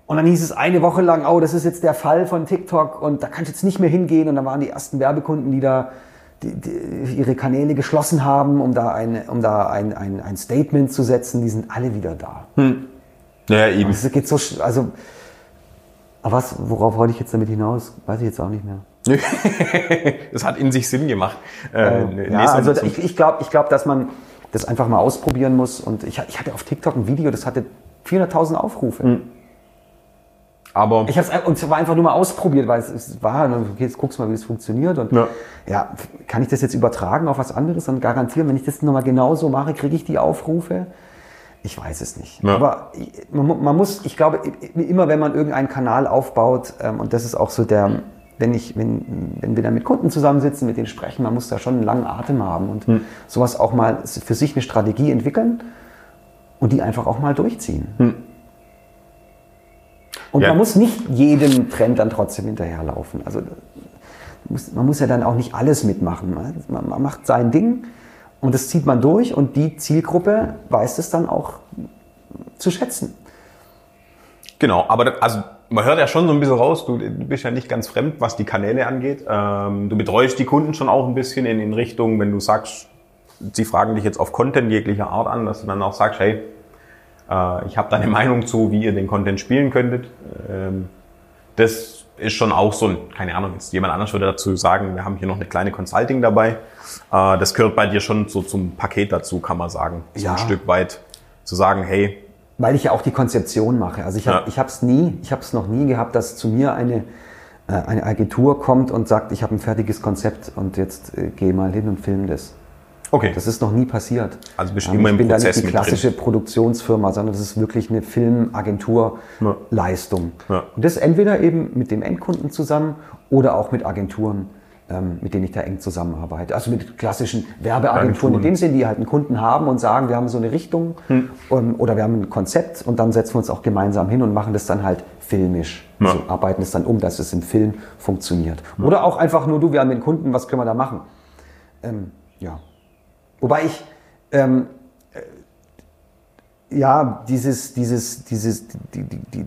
Und dann hieß es eine Woche lang, oh, das ist jetzt der Fall von TikTok und da kannst du jetzt nicht mehr hingehen. Und dann waren die ersten Werbekunden, die da die, die ihre Kanäle geschlossen haben, um da, ein, um da ein, ein, ein Statement zu setzen. Die sind alle wieder da. Naja, eben. Es geht so, also, aber was, worauf wollte ich jetzt damit hinaus? Weiß ich jetzt auch nicht mehr. (laughs) das hat in sich Sinn gemacht. Äh, nee, Ja, so- also so- ich, ich glaube, ich glaub, dass man das einfach mal ausprobieren muss. Und ich, ich hatte auf TikTok ein Video, das hatte 400.000 Aufrufe. Aber Ich habe es und zwar einfach nur mal ausprobiert, weil es, es war, und okay, jetzt guckst du mal, wie es funktioniert. Und Ja. ja. kann ich das jetzt übertragen auf was anderes und garantieren, wenn ich das nochmal genauso mache, kriege ich die Aufrufe? Ich weiß es nicht. Ja. Aber man, man muss, ich glaube, immer wenn man irgendeinen Kanal aufbaut, ähm, und das ist auch so der, wenn ich, wenn, wenn wir dann mit Kunden zusammensitzen, mit denen sprechen, man muss da schon einen langen Atem haben und Hm. sowas auch mal für sich eine Strategie entwickeln und die einfach auch mal durchziehen. Und Ja. man muss nicht jedem Trend dann trotzdem hinterherlaufen. Also man muss ja dann auch nicht alles mitmachen. Man, man macht sein Ding und das zieht man durch und die Zielgruppe weiß es dann auch zu schätzen. Genau, aber das, also man hört ja schon so ein bisschen raus, du, du bist ja nicht ganz fremd, was die Kanäle angeht. Ähm, du betreust die Kunden schon auch ein bisschen in, in Richtung, wenn du sagst, sie fragen dich jetzt auf Content jeglicher Art an, dass du dann auch sagst, hey, äh, ich habe da eine (laughs) Meinung zu, wie ihr den Content spielen könntet. Ähm, das ist schon auch so ein, keine Ahnung, jetzt jemand anders würde dazu sagen, wir haben hier noch eine kleine Consulting dabei. Äh, das gehört bei dir schon so zum Paket dazu, kann man sagen. So Ja. ein Stück weit zu sagen, hey, Weil ich ja auch die Konzeption mache. Also ich habe Ja. ich habe es nie, ich habe es noch nie gehabt, dass zu mir eine äh, eine Agentur kommt und sagt, ich habe ein fertiges Konzept und jetzt äh, geh mal hin und film das. Okay. Das ist noch nie passiert. Also bist Ähm, immer ich im bin da Prozess nicht die klassische Produktionsfirma, sondern das ist wirklich eine Filmagentur-Leistung. Ja. Und das entweder eben mit dem Endkunden zusammen oder auch mit Agenturen, ähm, mit denen ich da eng zusammenarbeite. Also mit klassischen Werbeagenturen, Agenturen. in dem Sinn, die halt einen Kunden haben und sagen, wir haben so eine Richtung Hm. ähm, oder wir haben ein Konzept und dann setzen wir uns auch gemeinsam hin und machen das dann halt filmisch. Ja. Also arbeiten es dann um, dass es im Film funktioniert. Oder auch einfach nur du, wir haben den Kunden, was können wir da machen? Ähm, ja. Wobei ich, ähm, äh, ja, dieses, dieses, dieses, die, die, die,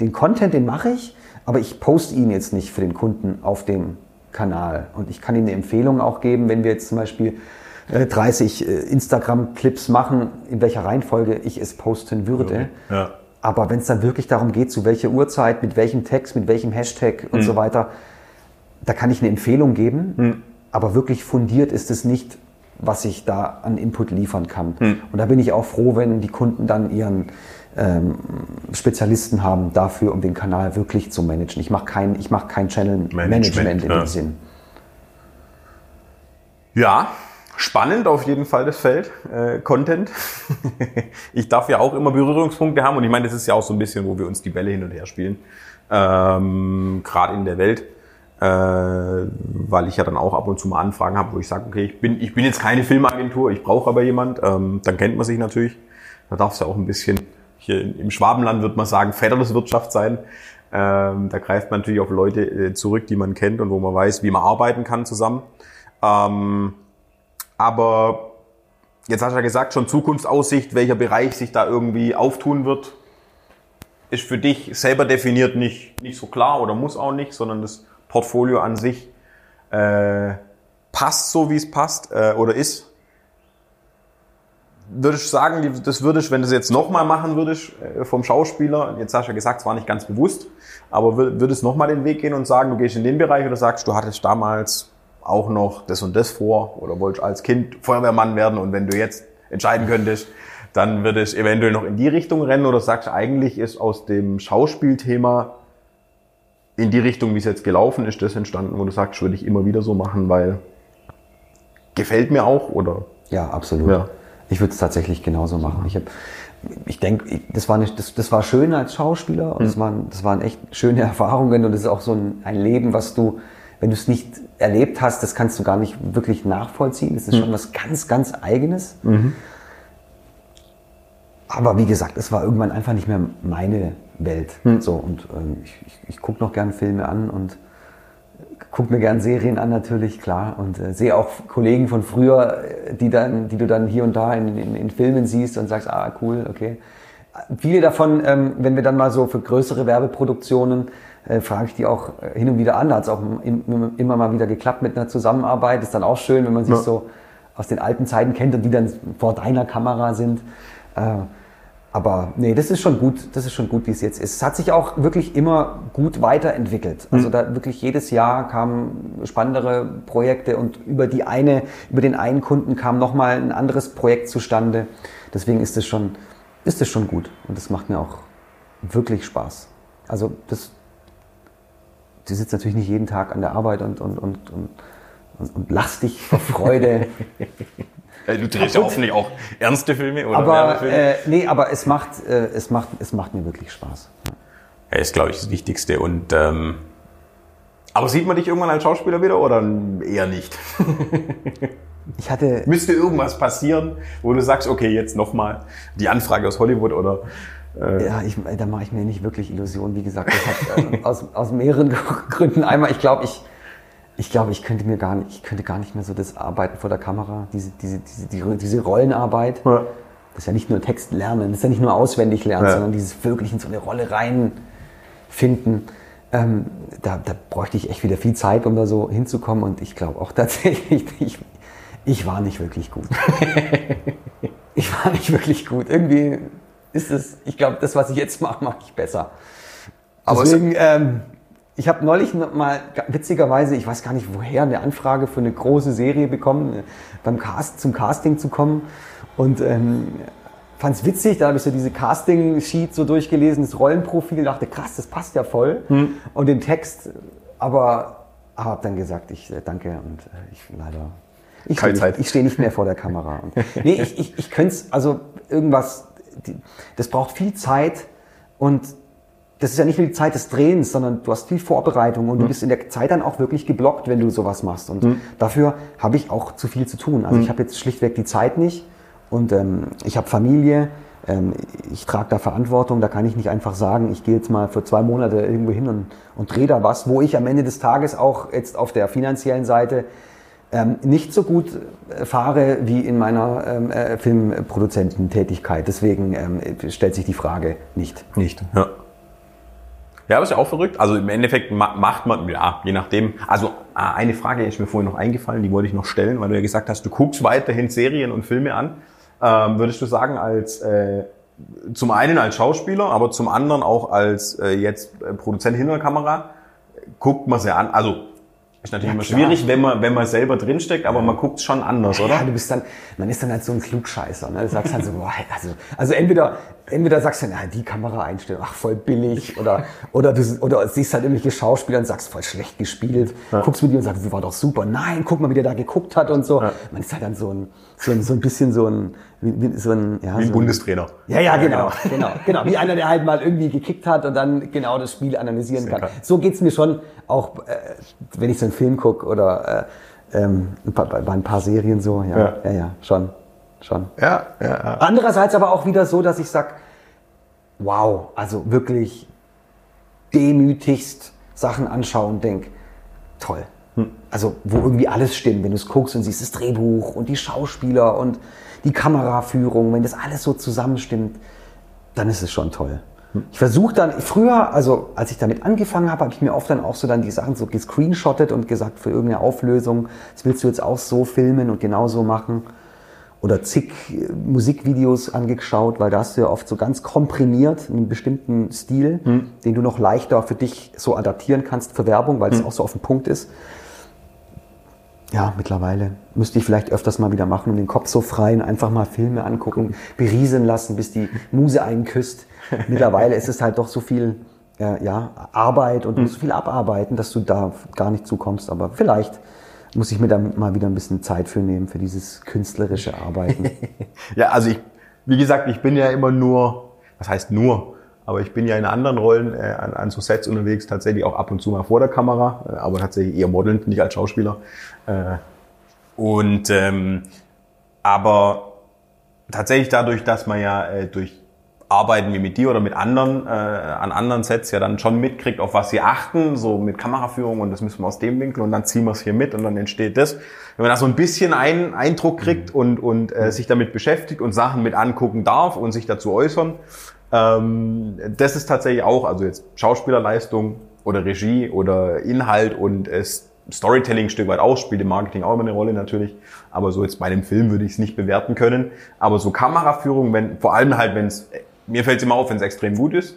den Content, den mache ich, aber ich poste ihn jetzt nicht für den Kunden auf dem Kanal. Und ich kann ihm eine Empfehlung auch geben, wenn wir jetzt zum Beispiel äh, 30 äh, Instagram-Clips machen, in welcher Reihenfolge ich es posten würde. Ja. Aber wenn es dann wirklich darum geht, zu welcher Uhrzeit, mit welchem Text, mit welchem Hashtag und so weiter, da kann ich eine Empfehlung geben, aber wirklich fundiert ist es nicht, was ich da an Input liefern kann. Und da bin ich auch froh, wenn die Kunden dann ihren ähm, Spezialisten haben dafür, um den Kanal wirklich zu managen. Ich mache kein, ich mach kein Channel-Management Management, in ja. dem Sinn. Ja, spannend auf jeden Fall das Feld, äh, Content. (laughs) ich darf ja auch immer Berührungspunkte haben und ich meine, das ist ja auch so ein bisschen, wo wir uns die Bälle hin und her spielen, ähm, gerade in der Welt, weil ich ja dann auch ab und zu mal Anfragen habe, wo ich sage, okay, ich bin, ich bin jetzt keine Filmagentur, ich brauche aber jemand, ähm, dann kennt man sich natürlich. Da darf es ja auch ein bisschen, hier im Schwabenland wird man sagen, Wirtschaft sein. Ähm, da greift man natürlich auf Leute äh, zurück, die man kennt und wo man weiß, wie man arbeiten kann zusammen. Ähm, aber jetzt hast du ja gesagt, schon Zukunftsaussicht, welcher Bereich sich da irgendwie auftun wird, ist für dich selber definiert nicht, nicht so klar oder muss auch nicht, sondern das Portfolio an sich äh, passt so, wie es passt äh, oder ist. Würdest du sagen, das würdest, wenn du es jetzt nochmal machen würdest äh, vom Schauspieler, jetzt hast du ja gesagt, es war nicht ganz bewusst, aber wür- würdest du nochmal den Weg gehen und sagen, du gehst in den Bereich oder sagst, du hattest damals auch noch das und das vor oder wolltest als Kind Feuerwehrmann werden und wenn du jetzt entscheiden könntest, dann würdest du eventuell noch in die Richtung rennen oder sagst eigentlich ist aus dem Schauspielthema in die Richtung, wie es jetzt gelaufen ist, das entstanden, wo du sagst, würde ich immer wieder so machen, weil gefällt mir auch oder Ja, absolut. Ja. Ich würde es tatsächlich genauso machen. Ich, ich denke, das war, nicht, das, das war schön als Schauspieler und das, waren, das waren echt schöne (laughs) Erfahrungen und es ist auch so ein, ein Leben, was du, wenn du es nicht erlebt hast, das kannst du gar nicht wirklich nachvollziehen. Das ist schon was ganz, ganz Eigenes. Aber wie gesagt, es war irgendwann einfach nicht mehr meine Welt. So, und ähm, ich, ich, ich gucke noch gern Filme an und gucke mir gern Serien an natürlich, klar. Und äh, sehe auch Kollegen von früher, äh, die, dann, die du dann hier und da in, in, in Filmen siehst und sagst, ah, cool, okay. Viele davon, ähm, wenn wir dann mal so für größere Werbeproduktionen, äh, frage ich die auch äh, hin und wieder an. Da hat es auch im, immer mal wieder geklappt mit einer Zusammenarbeit. Ist dann auch schön, wenn man sich Ja. so aus den alten Zeiten kennt und die dann vor deiner Kamera sind. Äh, aber nee, das ist schon gut, das ist schon gut, wie es jetzt ist. Es hat sich auch wirklich immer gut weiterentwickelt. Also da wirklich jedes Jahr kamen spannendere Projekte und über die eine, über den einen Kunden kam nochmal ein anderes Projekt zustande. Deswegen ist es schon, ist es schon gut. Und das macht mir auch wirklich Spaß. Also das, du sitzt natürlich nicht jeden Tag an der Arbeit und, und, und, und, und, und lachst dich vor Freude. (laughs) Äh, Du drehst ja hoffentlich auch ernste Filme oder aber Werbefilme. äh, nee, aber es macht, äh, es macht, es macht mir wirklich Spaß. Ja, ist, glaube ich, das Wichtigste. Und ähm, aber sieht man dich irgendwann als Schauspieler wieder oder eher nicht? (laughs) Ich hatte, Müsste irgendwas passieren, wo du sagst, okay, jetzt nochmal die Anfrage aus Hollywood oder ja, ich, da mache ich mir nicht wirklich Illusionen. Wie gesagt, das hat äh, aus, aus mehreren (laughs) Gründen. Einmal, ich glaube, ich, ich glaube, ich könnte mir gar nicht, ich könnte gar nicht mehr so das Arbeiten vor der Kamera, diese, diese, diese, die- diese Rollenarbeit. Ja. Das ist ja nicht nur Text lernen, das ist ja nicht nur auswendig lernen, Ja. sondern dieses wirklich in so eine Rolle reinfinden. Ähm, da, da bräuchte ich echt wieder viel Zeit, um da so hinzukommen. Und ich glaube auch (laughs) tatsächlich, ich, ich war nicht wirklich gut. (laughs) ich war nicht wirklich gut. Irgendwie ist es, ich glaube, das, was ich jetzt mache, mache ich besser. Aber es- Deswegen, ähm, ich habe neulich mal witzigerweise, ich weiß gar nicht woher, eine Anfrage für eine große Serie bekommen, äh, beim Cast, zum Casting zu kommen. Und ähm, fand es witzig, da habe ich so diese Casting-Sheet so durchgelesen, das Rollenprofil, dachte, krass, das passt ja voll. Und den Text aber habe dann gesagt, ich äh, danke und äh, ich leider. Ich Keine Zeit. ich stehe nicht mehr vor der Kamera. Und, (laughs) nee, ich, ich, ich könnte es, also irgendwas, die, das braucht viel Zeit und das ist ja nicht nur die Zeit des Drehens, sondern du hast viel Vorbereitung und du bist in der Zeit dann auch wirklich geblockt, wenn du sowas machst. Und dafür habe ich auch zu viel zu tun. Also ich habe jetzt schlichtweg die Zeit nicht und ähm, ich habe Familie. Ähm, ich trage da Verantwortung, da kann ich nicht einfach sagen, ich gehe jetzt mal für zwei Monate irgendwo hin und, und drehe da was, wo ich am Ende des Tages auch jetzt auf der finanziellen Seite ähm, nicht so gut äh, fahre wie in meiner ähm, äh, Filmproduzententätigkeit. Deswegen ähm, stellt sich die Frage nicht. Nicht. Ja. Ja, aber ist ja auch verrückt. Also im Endeffekt ma macht man, ja, je nachdem. Also ah, eine Frage ist mir vorhin noch eingefallen, die wollte ich noch stellen, weil du ja gesagt hast, du guckst weiterhin Serien und Filme an. Ähm, würdest du sagen, als äh, zum einen als Schauspieler, aber zum anderen auch als äh, jetzt äh, Produzent hinter der Kamera, guckt man sie an. Also ist natürlich immer klar. schwierig, wenn man, wenn man selber drinsteckt, aber man guckt schon anders, oder? Ja, du bist dann, man ist dann halt so ein Klugscheißer. Ne? Du sagst halt so, boah, also, also entweder, entweder sagst du, na, die Kameraeinstellung, ach, voll billig, oder, oder du, oder siehst halt irgendwelche Schauspieler und sagst, voll schlecht gespielt, guckst mit dir und sagst, war doch super, nein, guck mal, wie der da geguckt hat und so. Man ist halt dann so ein, so ein, so ein bisschen so ein, wie, wie- so ein, ja, Wie ein so Bundestrainer. ja, ja, genau, genau, genau. Wie einer, der halt mal irgendwie gekickt hat und dann genau das Spiel analysieren kann. kann. So geht's mir schon auch, äh, wenn ich so einen Film gucke oder äh, ähm, ein paar, bei ein paar Serien so. Ja, Ja. ja, ja, schon, schon. Ja, ja, ja. Andererseits aber auch wieder so, dass ich sag, wow, also wirklich demütigst Sachen anschauen und denk, toll. Also wo irgendwie alles stimmt, wenn du es guckst und siehst das Drehbuch und die Schauspieler und die Kameraführung, wenn das alles so zusammenstimmt, dann ist es schon toll. Ich versuche dann, früher, also als ich damit angefangen habe, habe ich mir oft dann auch so dann die Sachen so gescreenshottet und gesagt, für irgendeine Auflösung, das willst du jetzt auch so filmen und genau so machen. Oder zig äh, Musikvideos angeschaut, weil da hast du ja oft so ganz komprimiert einen bestimmten Stil, den du noch leichter für dich so adaptieren kannst für Werbung, weil es auch so auf den Punkt ist. Ja, mittlerweile müsste ich vielleicht öfters mal wieder machen, um den Kopf so frei und einfach mal Filme angucken, berieseln lassen, bis die Muse einen küsst. Mittlerweile ist es halt doch so viel äh, ja, Arbeit und musst so viel abarbeiten, dass du da gar nicht zukommst. Aber vielleicht muss ich mir da mal wieder ein bisschen Zeit für nehmen, für dieses künstlerische Arbeiten. (laughs) Ja, also ich, wie gesagt, ich bin ja immer nur, was heißt nur, aber ich bin ja in anderen Rollen äh, an, an so Sets unterwegs, tatsächlich auch ab und zu mal vor der Kamera, äh, aber tatsächlich eher modelnd, nicht als Schauspieler. Äh, und ähm, aber tatsächlich dadurch, dass man ja äh, durch Arbeiten wie mit dir oder mit anderen äh, an anderen Sets ja dann schon mitkriegt, auf was sie achten, so mit Kameraführung und das müssen wir aus dem Winkel und dann ziehen wir es hier mit und dann entsteht das. Wenn man da so ein bisschen einen Eindruck kriegt und, und äh, sich damit beschäftigt und Sachen mit angucken darf und sich dazu äußern, ähm, das ist tatsächlich auch, also jetzt Schauspielerleistung oder Regie oder Inhalt und äh, Storytelling ein Stück weit auch, spielt im Marketing auch immer eine Rolle natürlich. Aber so jetzt bei einem Film würde ich es nicht bewerten können. Aber so Kameraführung, wenn, vor allem halt, wenn es, mir fällt es immer auf, wenn es extrem gut ist.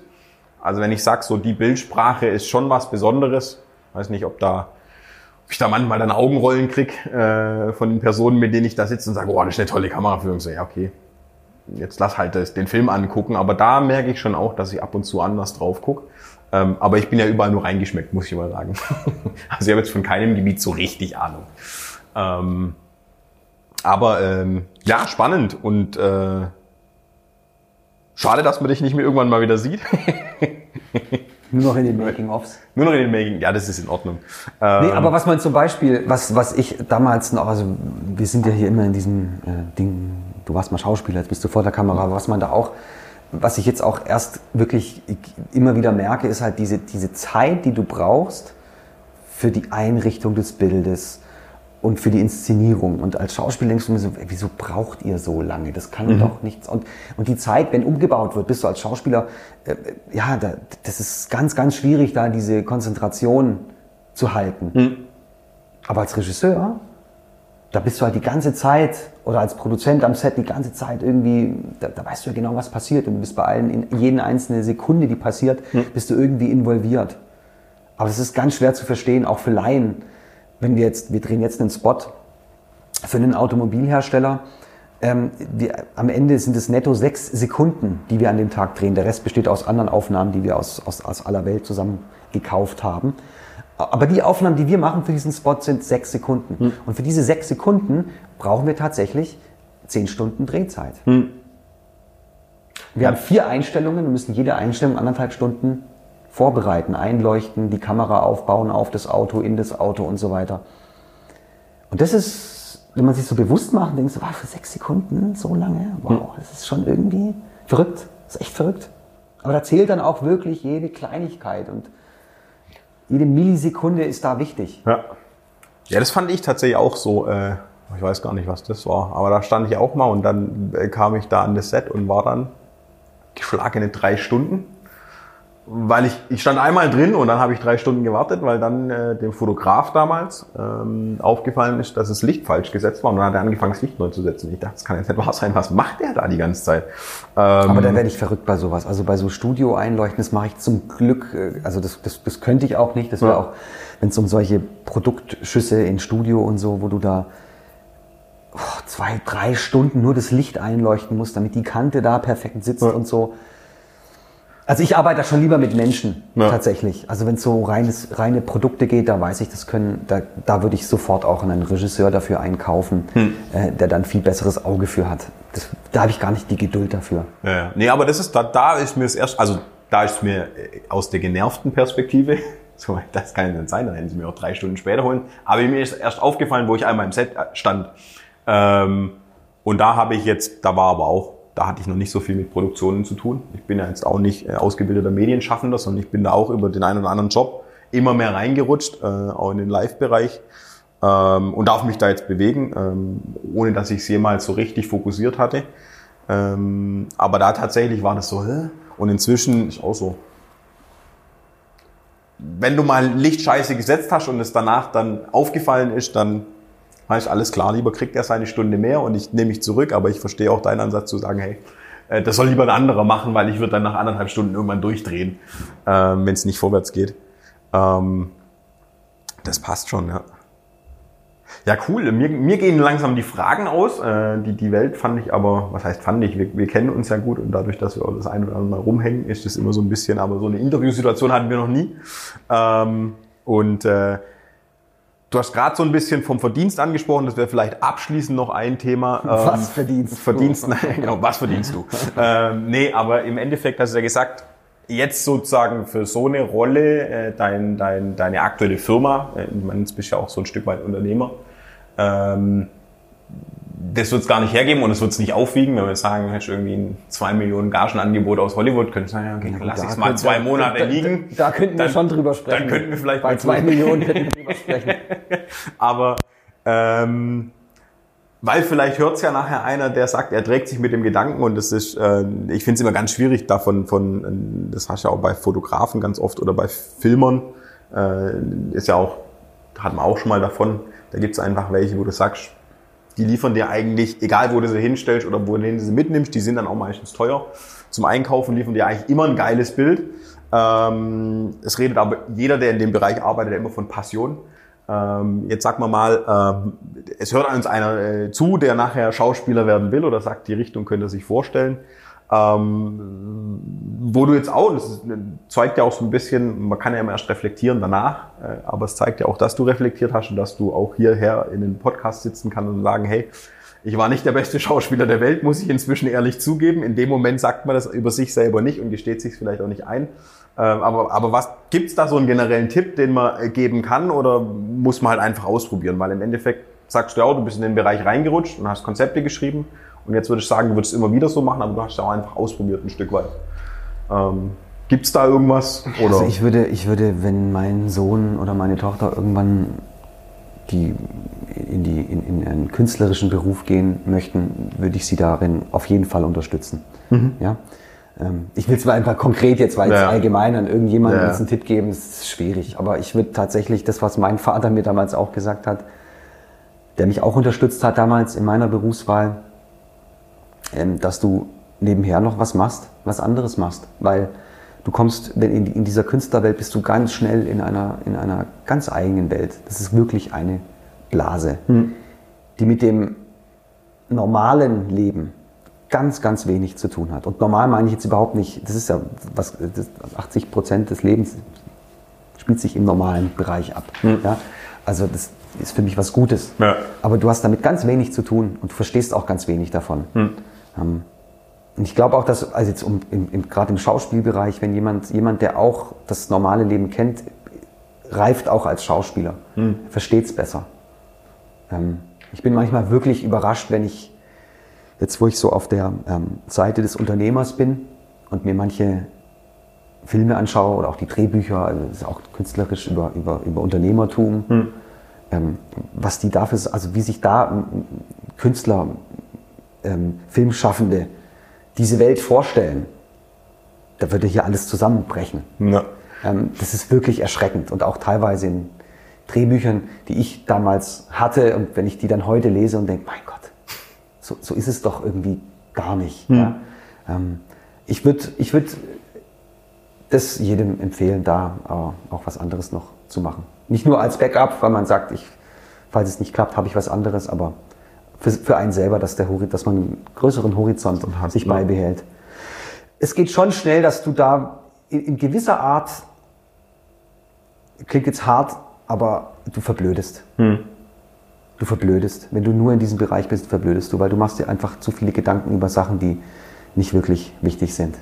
Also wenn ich sag, so die Bildsprache ist schon was Besonderes. Weiß nicht, ob da, ob ich da manchmal dann Augenrollen krieg äh, von den Personen, mit denen ich da sitze und sage, oh, das ist eine tolle Kameraführung. So, ja, okay. Jetzt lass halt das, den Film angucken. Aber da merke ich schon auch, dass ich ab und zu anders drauf gucke. Ähm, aber ich bin ja überall nur reingeschmeckt, muss ich mal sagen. (laughs) also ich habe jetzt von keinem Gebiet so richtig Ahnung. Ähm, aber ähm, ja, spannend und äh, schade, dass man dich nicht mehr irgendwann mal wieder sieht. (laughs) Nur noch in den Making-ofs. Nur noch in den Making. Ja, das ist in Ordnung. Ähm, Nee, aber was man zum Beispiel, was, was ich damals noch, also wir sind ja hier immer in diesem äh, Ding, du warst mal Schauspieler, jetzt bist du vor der Kamera, aber was man da auch, was ich jetzt auch erst wirklich immer wieder merke, ist halt diese, diese Zeit, die du brauchst für die Einrichtung des Bildes und für die Inszenierung. Und als Schauspieler denkst du mir so, wieso braucht ihr so lange? Das kann doch nichts. Und, und die Zeit, wenn umgebaut wird, bist du als Schauspieler, äh, ja, da, das ist ganz, ganz schwierig, da diese Konzentration zu halten. Aber als Regisseur, da bist du halt die ganze Zeit oder als Produzent am Set die ganze Zeit irgendwie, da, da weißt du ja genau, was passiert und du bist bei allen, in jede einzelne Sekunde, die passiert, bist du irgendwie involviert. Aber es ist ganz schwer zu verstehen, auch für Laien, wenn wir jetzt, wir drehen jetzt einen Spot für einen Automobilhersteller. Ähm, wir, am Ende sind es netto sechs Sekunden, die wir an dem Tag drehen. Der Rest besteht aus anderen Aufnahmen, die wir aus, aus, aus aller Welt zusammen gekauft haben. Aber die Aufnahmen, die wir machen für diesen Spot, sind sechs Sekunden. Hm. Und für diese sechs Sekunden brauchen wir tatsächlich zehn Stunden Drehzeit. Hm. Wir haben vier Einstellungen und müssen jede Einstellung anderthalb Stunden vorbereiten, einleuchten, die Kamera aufbauen auf das Auto, in das Auto und so weiter. Und das ist, wenn man sich so bewusst macht, denkst du, wow, für sechs Sekunden so lange, wow, das ist schon irgendwie verrückt. Das ist echt verrückt. Aber da zählt dann auch wirklich jede Kleinigkeit und jede Millisekunde ist da wichtig. Ja. Ja, das fand ich tatsächlich auch so. Äh, ich weiß gar nicht, was das war. Aber da stand ich auch mal und dann äh, kam ich da an das Set und war dann geschlagene drei Stunden. Weil ich, ich stand einmal drin und dann habe ich drei Stunden gewartet, weil dann äh, dem Fotograf damals ähm, aufgefallen ist, dass das Licht falsch gesetzt war und dann hat er angefangen, das Licht neu zu setzen. Ich dachte, das kann jetzt nicht wahr sein. Was macht der da die ganze Zeit? Ähm, Aber da werde ich verrückt bei sowas. Also bei so Studio-Einleuchten, das mache ich zum Glück, äh, also das, das, das könnte ich auch nicht. Das wäre Ja. auch, wenn es um solche Produktschüsse in Studio und so, wo du da oh, zwei, drei Stunden nur das Licht einleuchten musst, damit die Kante da perfekt sitzt Ja. und so. Also ich arbeite da schon lieber mit Menschen, Ja. tatsächlich. Also wenn es so reines, reine Produkte geht, da weiß ich, das können, da, da würde ich sofort auch einen Regisseur dafür einkaufen, äh, der dann viel besseres Auge für hat. Das, da habe ich gar nicht die Geduld dafür. Ja, ja. Nee, aber das ist, da, da ist mir das erst, also da ist mir äh, aus der genervten Perspektive, (laughs) so, das kann ja nicht sein, dann hätten sie mir auch drei Stunden später holen, aber mir ist erst aufgefallen, wo ich einmal im Set äh, stand, ähm, und da habe ich jetzt, da war aber auch, da hatte ich noch nicht so viel mit Produktionen zu tun. Ich bin ja jetzt auch nicht äh, ausgebildeter Medienschaffender, sondern ich bin da auch über den einen oder anderen Job immer mehr reingerutscht, äh, auch in den Live-Bereich ähm, und darf mich da jetzt bewegen, ähm, ohne dass ich es jemals so richtig fokussiert hatte. Ähm, aber da tatsächlich war das so? Und inzwischen ist auch so. Wenn du mal Licht scheiße gesetzt hast und es danach dann aufgefallen ist, dann heißt alles klar, lieber kriegt er seine Stunde mehr und ich nehme mich zurück, aber ich verstehe auch deinen Ansatz zu sagen, hey, äh, das soll lieber ein anderer machen, weil ich würde dann nach anderthalb Stunden irgendwann durchdrehen, ähm, wenn es nicht vorwärts geht. Ähm, das passt schon, ja. Ja, cool. Mir, mir gehen langsam die Fragen aus. Äh, die, die Welt fand ich aber, was heißt fand ich, wir, wir kennen uns ja gut und dadurch, dass wir auch das ein oder andere Mal rumhängen, ist das immer so ein bisschen, aber so eine Interviewsituation hatten wir noch nie. Ähm, und äh, du hast gerade so ein bisschen vom Verdienst angesprochen, das wäre vielleicht abschließend noch ein Thema. Ähm, Was verdienst du? Verdienst, (laughs) nein, genau, was verdienst du? (laughs) ähm, nee, aber im Endeffekt hast du ja gesagt, jetzt sozusagen für so eine Rolle, äh, dein, dein, deine aktuelle Firma, äh, ich meine, jetzt bist du ja auch so ein Stück weit Unternehmer, ähm, das wird es gar nicht hergeben und es wird es nicht aufwiegen, wenn wir sagen, hättest du irgendwie ein 2 Millionen Gagenangebot aus Hollywood, könntest du sagen, ja, okay, Ja, gut, lass da ich mal könnte- zwei Monate da, liegen. Da, da könnten wir Dann- schon drüber sprechen. Dann könnten wir vielleicht bei mal zwei. Millionen könnten wir drüber sprechen. (laughs) Aber ähm, weil vielleicht hört es ja nachher einer, der sagt, er trägt sich mit dem Gedanken und das ist, äh, ich finde es immer ganz schwierig davon, von, äh, das hast du ja auch bei Fotografen ganz oft oder bei Filmern, äh, ist ja auch, hat man auch schon mal davon, da gibt es einfach welche, wo du sagst, die liefern dir eigentlich, egal wo du sie hinstellst oder wohin du sie mitnimmst, die sind dann auch meistens teuer. Zum Einkaufen liefern dir eigentlich immer ein geiles Bild. Ähm, es redet aber jeder, der in dem Bereich arbeitet, immer von Passion. Ähm, jetzt sag mal mal, ähm, es hört uns einer äh, zu, der nachher Schauspieler werden will oder sagt, die Richtung könnte er sich vorstellen. Ähm, wo du jetzt auch, das zeigt ja auch so ein bisschen, man kann ja immer erst reflektieren danach, äh, aber es zeigt ja auch, dass du reflektiert hast und dass du auch hierher in den Podcast sitzen kannst und sagen, hey, ich war nicht der beste (laughs) Schauspieler der Welt, muss ich inzwischen ehrlich zugeben. In dem Moment sagt man das über sich selber nicht und gesteht sich vielleicht auch nicht ein. Ähm, aber, aber was gibt's da so einen generellen Tipp, den man äh, geben kann oder muss man halt einfach ausprobieren? Weil im Endeffekt sagst du ja auch, du bist in den Bereich reingerutscht und hast Konzepte geschrieben und jetzt würde ich sagen, du würdest es immer wieder so machen, aber du hast ja auch einfach ausprobiert ein Stück weit. Ähm, gibt's da irgendwas? Oder? Also ich würde, ich würde, wenn mein Sohn oder meine Tochter irgendwann die in, die, in, in einen künstlerischen Beruf gehen möchten, würde ich sie darin auf jeden Fall unterstützen. Ja? Ähm, Ich will es mal einfach konkret jetzt, weil Mhm. Ja. jetzt allgemein an irgendjemanden Ja. einen Tipp geben, ist schwierig. Aber ich würde tatsächlich das, was mein Vater mir damals auch gesagt hat, der mich auch unterstützt hat damals in meiner Berufswahl, ähm, dass du nebenher noch was machst, was anderes machst. Weil du kommst, wenn in, dieser Künstlerwelt bist du ganz schnell in einer, in einer ganz eigenen Welt. Das ist wirklich eine Blase, die mit dem normalen Leben ganz, ganz wenig zu tun hat. Und normal meine ich jetzt überhaupt nicht, das ist ja was, das 80 Prozent des Lebens spielt sich im normalen Bereich ab. Ja? Also das ist für mich was Gutes. Ja. Aber du hast damit ganz wenig zu tun und du verstehst auch ganz wenig davon. Ähm, und ich glaube auch, dass, also jetzt um, im, im, gerade im Schauspielbereich, wenn jemand, jemand, der auch das normale Leben kennt, reift auch als Schauspieler, versteht es besser. Ähm, ich bin manchmal wirklich überrascht, wenn ich jetzt, wo ich so auf der ähm, Seite des Unternehmers bin und mir manche Filme anschaue oder auch die Drehbücher, also das ist auch künstlerisch über, über, über Unternehmertum, ähm, was die dafür, also wie sich da Künstler, ähm, Filmschaffende diese Welt vorstellen, da würde hier alles zusammenbrechen. Ja. Ähm, das ist wirklich erschreckend und auch teilweise in Drehbüchern, die ich damals hatte und wenn ich die dann heute lese und denke, mein Gott, so, so ist es doch irgendwie gar nicht. Ja? Ähm, ich würde ich würd das jedem empfehlen, da äh, auch was anderes noch zu machen. Nicht nur als Backup, weil man sagt, ich, falls es nicht klappt, habe ich was anderes, aber für, für einen selber, dass, der, dass man einen größeren Horizont hat, sich beibehält. Es geht schon schnell, dass du da in, in gewisser Art, klingt jetzt hart, aber du verblödest. Du verblödest. Wenn du nur in diesem Bereich bist, verblödest du, weil du machst dir einfach zu viele Gedanken über Sachen, die nicht wirklich wichtig sind.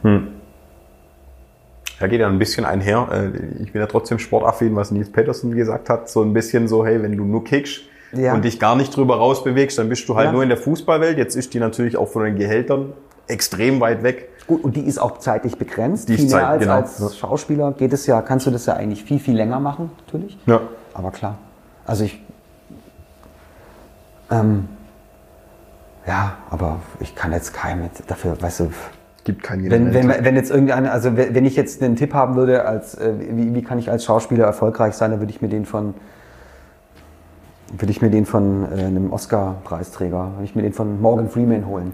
Da geht ja ein bisschen einher. Äh, Ich bin ja trotzdem sportaffin, was Nils Peterson gesagt hat. So ein bisschen so, hey, wenn du nur kickst Ja. und dich gar nicht drüber rausbewegst, dann bist du halt Ja. nur in der Fußballwelt. Jetzt ist die natürlich auch von den Gehältern extrem weit weg. Gut, und die ist auch zeitlich begrenzt. Die viel mehr zeit- als, genau. als Schauspieler geht es ja, kannst du das ja eigentlich viel, viel länger machen, natürlich. Ja. Aber klar. Also ich. Ähm, ja, aber ich kann jetzt keinem mit dafür, weißt du, Gibt keinen wenn, wenn, wenn jetzt irgendeine, also wenn wenn ich jetzt einen Tipp haben würde, als äh, wie, wie kann ich als Schauspieler erfolgreich sein, dann würde ich mir den von würde ich mir den von äh, einem Oscar-Preisträger, würde ich mir den von Morgan Freeman holen.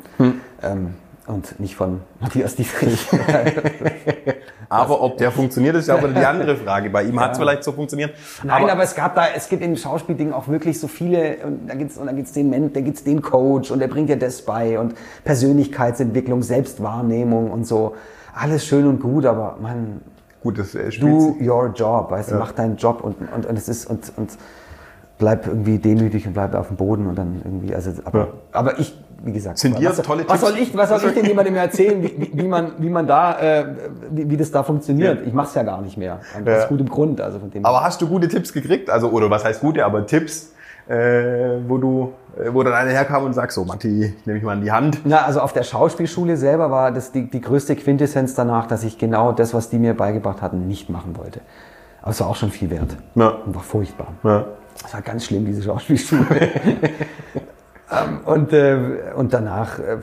Ähm, und nicht von Matthias Dietrich. (laughs) Aber ob der funktioniert, ist ja aber die andere Frage. Bei ihm hat es vielleicht so funktioniert. Nein, aber, es gab da, es gibt in Schauspieldingen auch wirklich so viele, und da gibt's und dann gibt's den Men, da gibt's den Coach und der bringt dir das bei und Persönlichkeitsentwicklung, Selbstwahrnehmung und so. Alles schön und gut, aber man, gut, das äh, spielt do your job, weißt du, mach deinen Job und, und, und es ist, und, und bleib irgendwie demütig und bleib auf dem Boden und dann irgendwie, also, aber, Ja. aber ich, wie gesagt, Sind dir tolle was Tipps? soll ich, was soll ich denn jemandem erzählen, wie, wie, man, wie man da, äh, wie, wie das da funktioniert? Ja. Ich mach's ja gar nicht mehr. Und Ja. Aus gutem Grund, also von dem. Aber hast du gute Tipps gekriegt? Also, oder was heißt gute, aber Tipps, äh, wo du, äh, wo dann einer herkam und sagt, so, Matti, ich nehme mich mal in die Hand. Na, also auf der Schauspielschule selber war das die, die größte Quintessenz danach, dass ich genau das, was die mir beigebracht hatten, nicht machen wollte. Aber es war auch schon viel wert. Ja. Und war furchtbar. Ja. Das war ganz schlimm, diese Schauspielschule. (laughs) Ähm, und, äh, und danach, äh,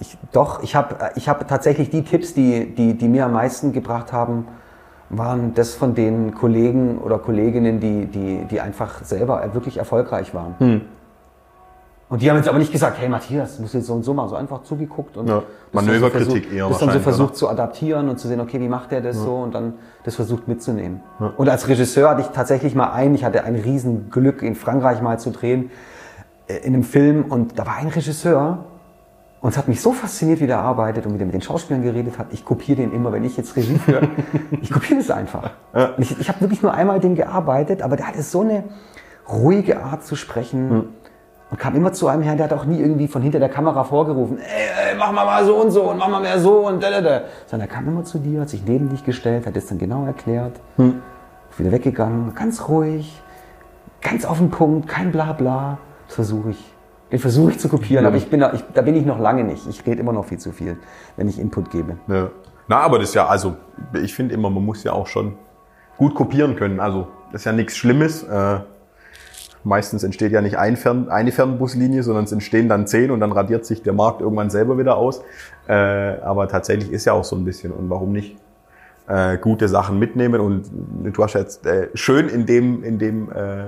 ich, doch, ich habe ich hab tatsächlich die Tipps, die, die, die mir am meisten gebracht haben, waren das von den Kollegen oder Kolleginnen, die, die, die einfach selber wirklich erfolgreich waren. Und die haben jetzt aber nicht gesagt, hey Matthias, musst du jetzt so und so machen, so einfach zugeguckt und Ja, so Manöverkritik versucht- eher das dann so versucht oder? zu adaptieren und zu sehen, okay, wie macht der das so und dann das versucht mitzunehmen. Und als Regisseur hatte ich tatsächlich mal einen, ich hatte ein Riesenglück in Frankreich mal zu drehen, äh, in einem Film und da war ein Regisseur und es hat mich so fasziniert, wie der arbeitet und wie der mit den Schauspielern geredet hat. Ich kopiere den immer, wenn ich jetzt Regie führe. (laughs) ich kopiere das einfach. Und ich ich habe wirklich nur einmal den gearbeitet, aber der hatte so eine ruhige Art zu sprechen und kam immer zu einem her, der hat auch nie irgendwie von hinter der Kamera vorgerufen, ey, ey mach mal mal so und so und mach mal mehr so und da, da, da. Sondern er kam immer zu dir, hat sich neben dich gestellt, hat es dann genau erklärt, ist wieder weggegangen, ganz ruhig, ganz auf den Punkt, kein Blabla. Das versuche ich. Den versuche ich zu kopieren, aber ich bin da, ich, da bin ich noch lange nicht. Ich rede immer noch viel zu viel, wenn ich Input gebe. Ja. Na, aber das ist ja, also ich finde immer, man muss ja auch schon gut kopieren können. Also das ist ja nichts Schlimmes. Äh, meistens entsteht ja nicht ein Fern, eine Fernbuslinie, sondern es entstehen dann zehn und dann radiert sich der Markt irgendwann selber wieder aus. Äh, aber tatsächlich ist ja auch so ein bisschen und warum nicht äh, gute Sachen mitnehmen und du hast jetzt äh, schön in dem in dem äh,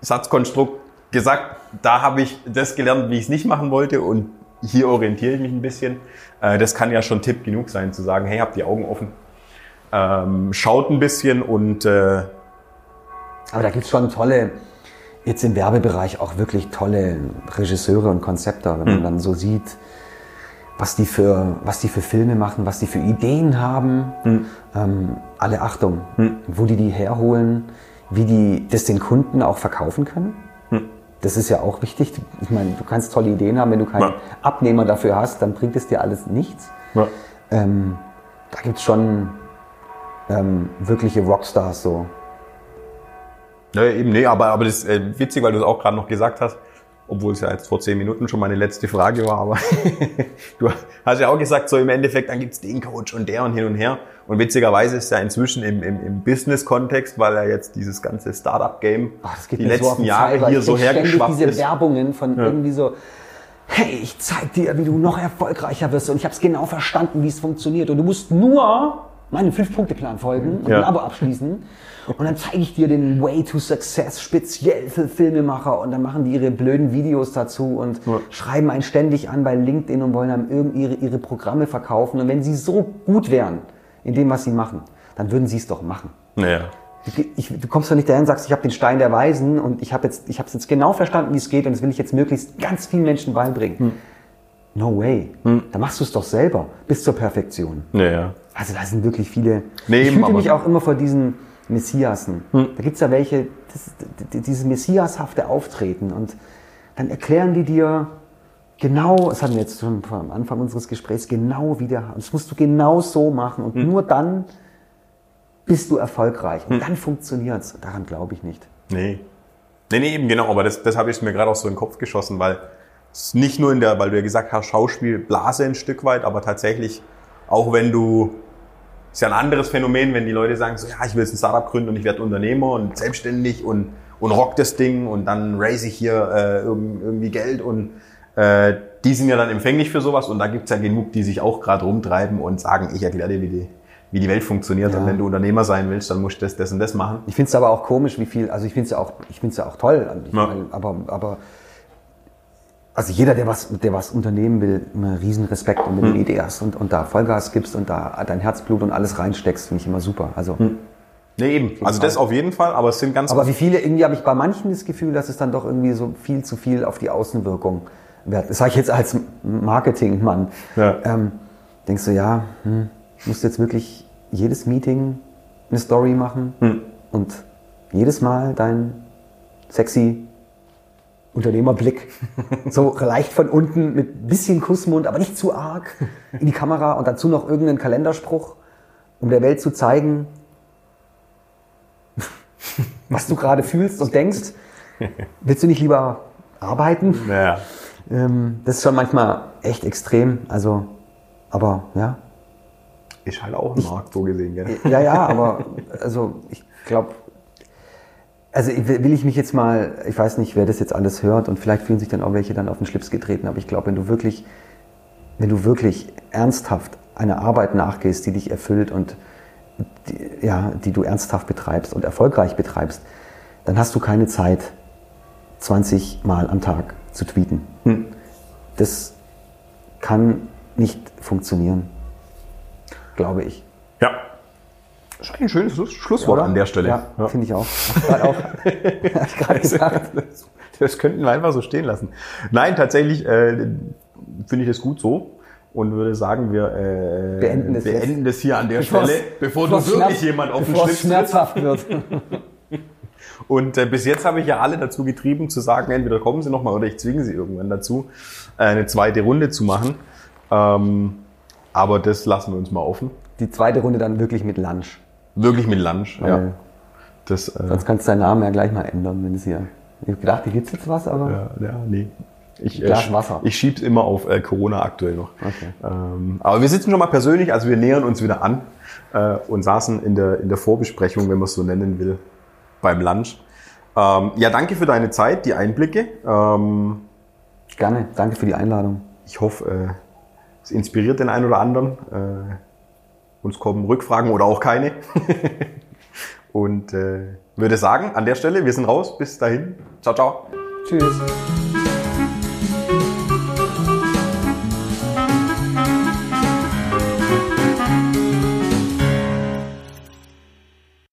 Satzkonstrukt gesagt, da habe ich das gelernt, wie ich es nicht machen wollte und hier orientiere ich mich ein bisschen. Äh, das kann ja schon Tipp genug sein, zu sagen, hey, habt die Augen offen, ähm, schaut ein bisschen und äh, Aber da gibt's schon tolle, jetzt im Werbebereich auch wirklich tolle Regisseure und Konzepter, wenn man dann so sieht, was die für, was die für Filme machen, was die für Ideen haben. Ähm, alle Achtung, wo die die herholen, wie die das den Kunden auch verkaufen können. Das ist ja auch wichtig. Ich meine, du kannst tolle Ideen haben, wenn du keinen Ja. Abnehmer dafür hast, dann bringt es dir alles nichts. Ja. Ähm, da gibt es schon ähm, wirkliche Rockstars so. Ja, eben, nee, aber, aber das ist äh, witzig, weil du es auch gerade noch gesagt hast, obwohl es ja jetzt vor zehn Minuten schon meine letzte Frage war, aber (laughs) du hast ja auch gesagt, so im Endeffekt, dann gibt's den Coach und der und hin und her. Und witzigerweise ist ja inzwischen im, im, im Business-Kontext, weil ja jetzt dieses ganze Startup-Game geht die letzten so Jahre Zeiger. hier so hergeschwappt diese ist. Werbungen von irgendwie so, hey, ich zeig dir, wie du noch erfolgreicher wirst und ich habe es genau verstanden, wie es funktioniert und du musst nur meinen Fünf-Punkte-Plan folgen und Ja. ein Abo abschließen und dann zeige ich dir den Way to Success speziell für Filmemacher und dann machen die ihre blöden Videos dazu und schreiben einen ständig an bei LinkedIn und wollen einem irgendwie ihre, ihre Programme verkaufen und wenn sie so gut wären in dem, was sie machen, dann würden sie es doch machen. Naja. Ich, du kommst doch nicht dahin und sagst, ich habe den Stein der Weisen und ich habe jetzt, ich habe jetzt genau verstanden, wie es geht und das will ich jetzt möglichst ganz vielen Menschen beibringen. No way. Da machst du es doch selber bis zur Perfektion. Naja. Also da sind wirklich viele. Nee, ich aber- mich auch immer vor diesen Messiasen. Da gibt's ja welche, das, dieses Messiashafte Auftreten und dann erklären die dir genau, das hatten wir jetzt schon am Anfang unseres Gesprächs, genau wie der, das musst du genau so machen und nur dann bist du erfolgreich und dann funktioniert's. Daran glaube ich nicht. Nee. Nee, nee, eben genau, aber das, das habe ich mir gerade auch so in den Kopf geschossen, weil es nicht nur in der, weil du ja gesagt hast, Schauspielblase ein Stück weit, aber tatsächlich, auch wenn du, ist ja ein anderes Phänomen, wenn die Leute sagen, so, ja, ich will jetzt ein Startup gründen und ich werde Unternehmer und selbstständig und, und rock das Ding und dann raise ich hier äh, irg- irgendwie Geld und äh, die sind ja dann empfänglich für sowas und da gibt's ja genug, die sich auch gerade rumtreiben und sagen, ich erkläre dir, wie die, wie die Welt funktioniert und wenn du Unternehmer sein willst, dann musst du das, das und das machen. Ich finde es aber auch komisch, wie viel, also ich finde es ja auch, ich finde es ja auch toll, Ja. meine, aber, aber, also jeder, der was, der was unternehmen will, immer riesen Respekt und wenn du eine Idee hast und, und da Vollgas gibst und da dein Herzblut und alles reinsteckst, finde ich immer super. Also, Nee, eben. Also das auf jeden Fall, aber es sind ganz aber wie viele, irgendwie habe ich bei manchen das Gefühl, dass es dann doch irgendwie so viel zu viel auf die Außenwirkung wird. Das sage ich jetzt als Marketingmann. Ja. Ähm, denkst du, ja, hm, musst du jetzt wirklich jedes Meeting eine Story machen Hm. und jedes Mal dein sexy Unternehmerblick (laughs) so leicht von unten mit bisschen Kussmund, aber nicht zu arg in die Kamera und dazu noch irgendeinen Kalenderspruch, um der Welt zu zeigen, (laughs) was du gerade fühlst und denkst. Willst du nicht lieber arbeiten? Naja. Ähm, das ist schon manchmal echt extrem. Also, aber ja. Ist halt auch ein Markt so gesehen, gell? Ja, ja, aber (laughs) also ich glaube, also will ich mich jetzt mal, ich weiß nicht, wer das jetzt alles hört und vielleicht fühlen sich dann auch welche dann auf den Schlips getreten, aber ich glaube, wenn du wirklich, wenn du wirklich ernsthaft einer Arbeit nachgehst, die dich erfüllt und die, ja, die du ernsthaft betreibst und erfolgreich betreibst, dann hast du keine Zeit, 20 Mal am Tag zu tweeten. Das kann nicht funktionieren, glaube ich. Ja. Das ist eigentlich ein schönes Schluss- Schlusswort Oder? an der Stelle. Ja, finde ich auch. Grad auch. (laughs) Gerade gesagt. Das, das könnten wir einfach so stehen lassen. Nein, tatsächlich äh, finde ich das gut so und würde sagen, wir äh, Beenden das beenden das hier an der Bevor's- Stelle, bevor du bevor's wirklich jemand auf den Schlips trittst. schmerzhaft wird. (laughs) Und äh, bis jetzt habe ich ja alle dazu getrieben, zu sagen, entweder kommen sie nochmal oder ich zwinge sie irgendwann dazu, äh, eine zweite Runde zu machen. Ähm, aber das lassen wir uns mal offen. Die zweite Runde dann wirklich mit Lunch. Wirklich mit Lunch. Ja. Das, äh, Sonst kannst du deinen Namen ja gleich mal ändern, wenn es hier. Ich gedacht, hier gibt's jetzt was, aber. ja, ja, nee. Ich, äh, Wasser. ich schieb's immer auf äh, Corona aktuell noch. Okay. Ähm, aber wir sitzen schon mal persönlich, also wir nähern uns wieder an äh, und saßen in der, in der Vorbesprechung, wenn man es so nennen will, beim Lunch. Ähm, ja, danke für deine Zeit, die Einblicke. Ähm, Gerne. Danke für die Einladung. ich hoffe, äh, es inspiriert den einen oder anderen. Uns kommen Rückfragen oder auch keine. (laughs) und äh, würde sagen, an der Stelle, wir sind raus. Bis dahin. Ciao, ciao. Tschüss.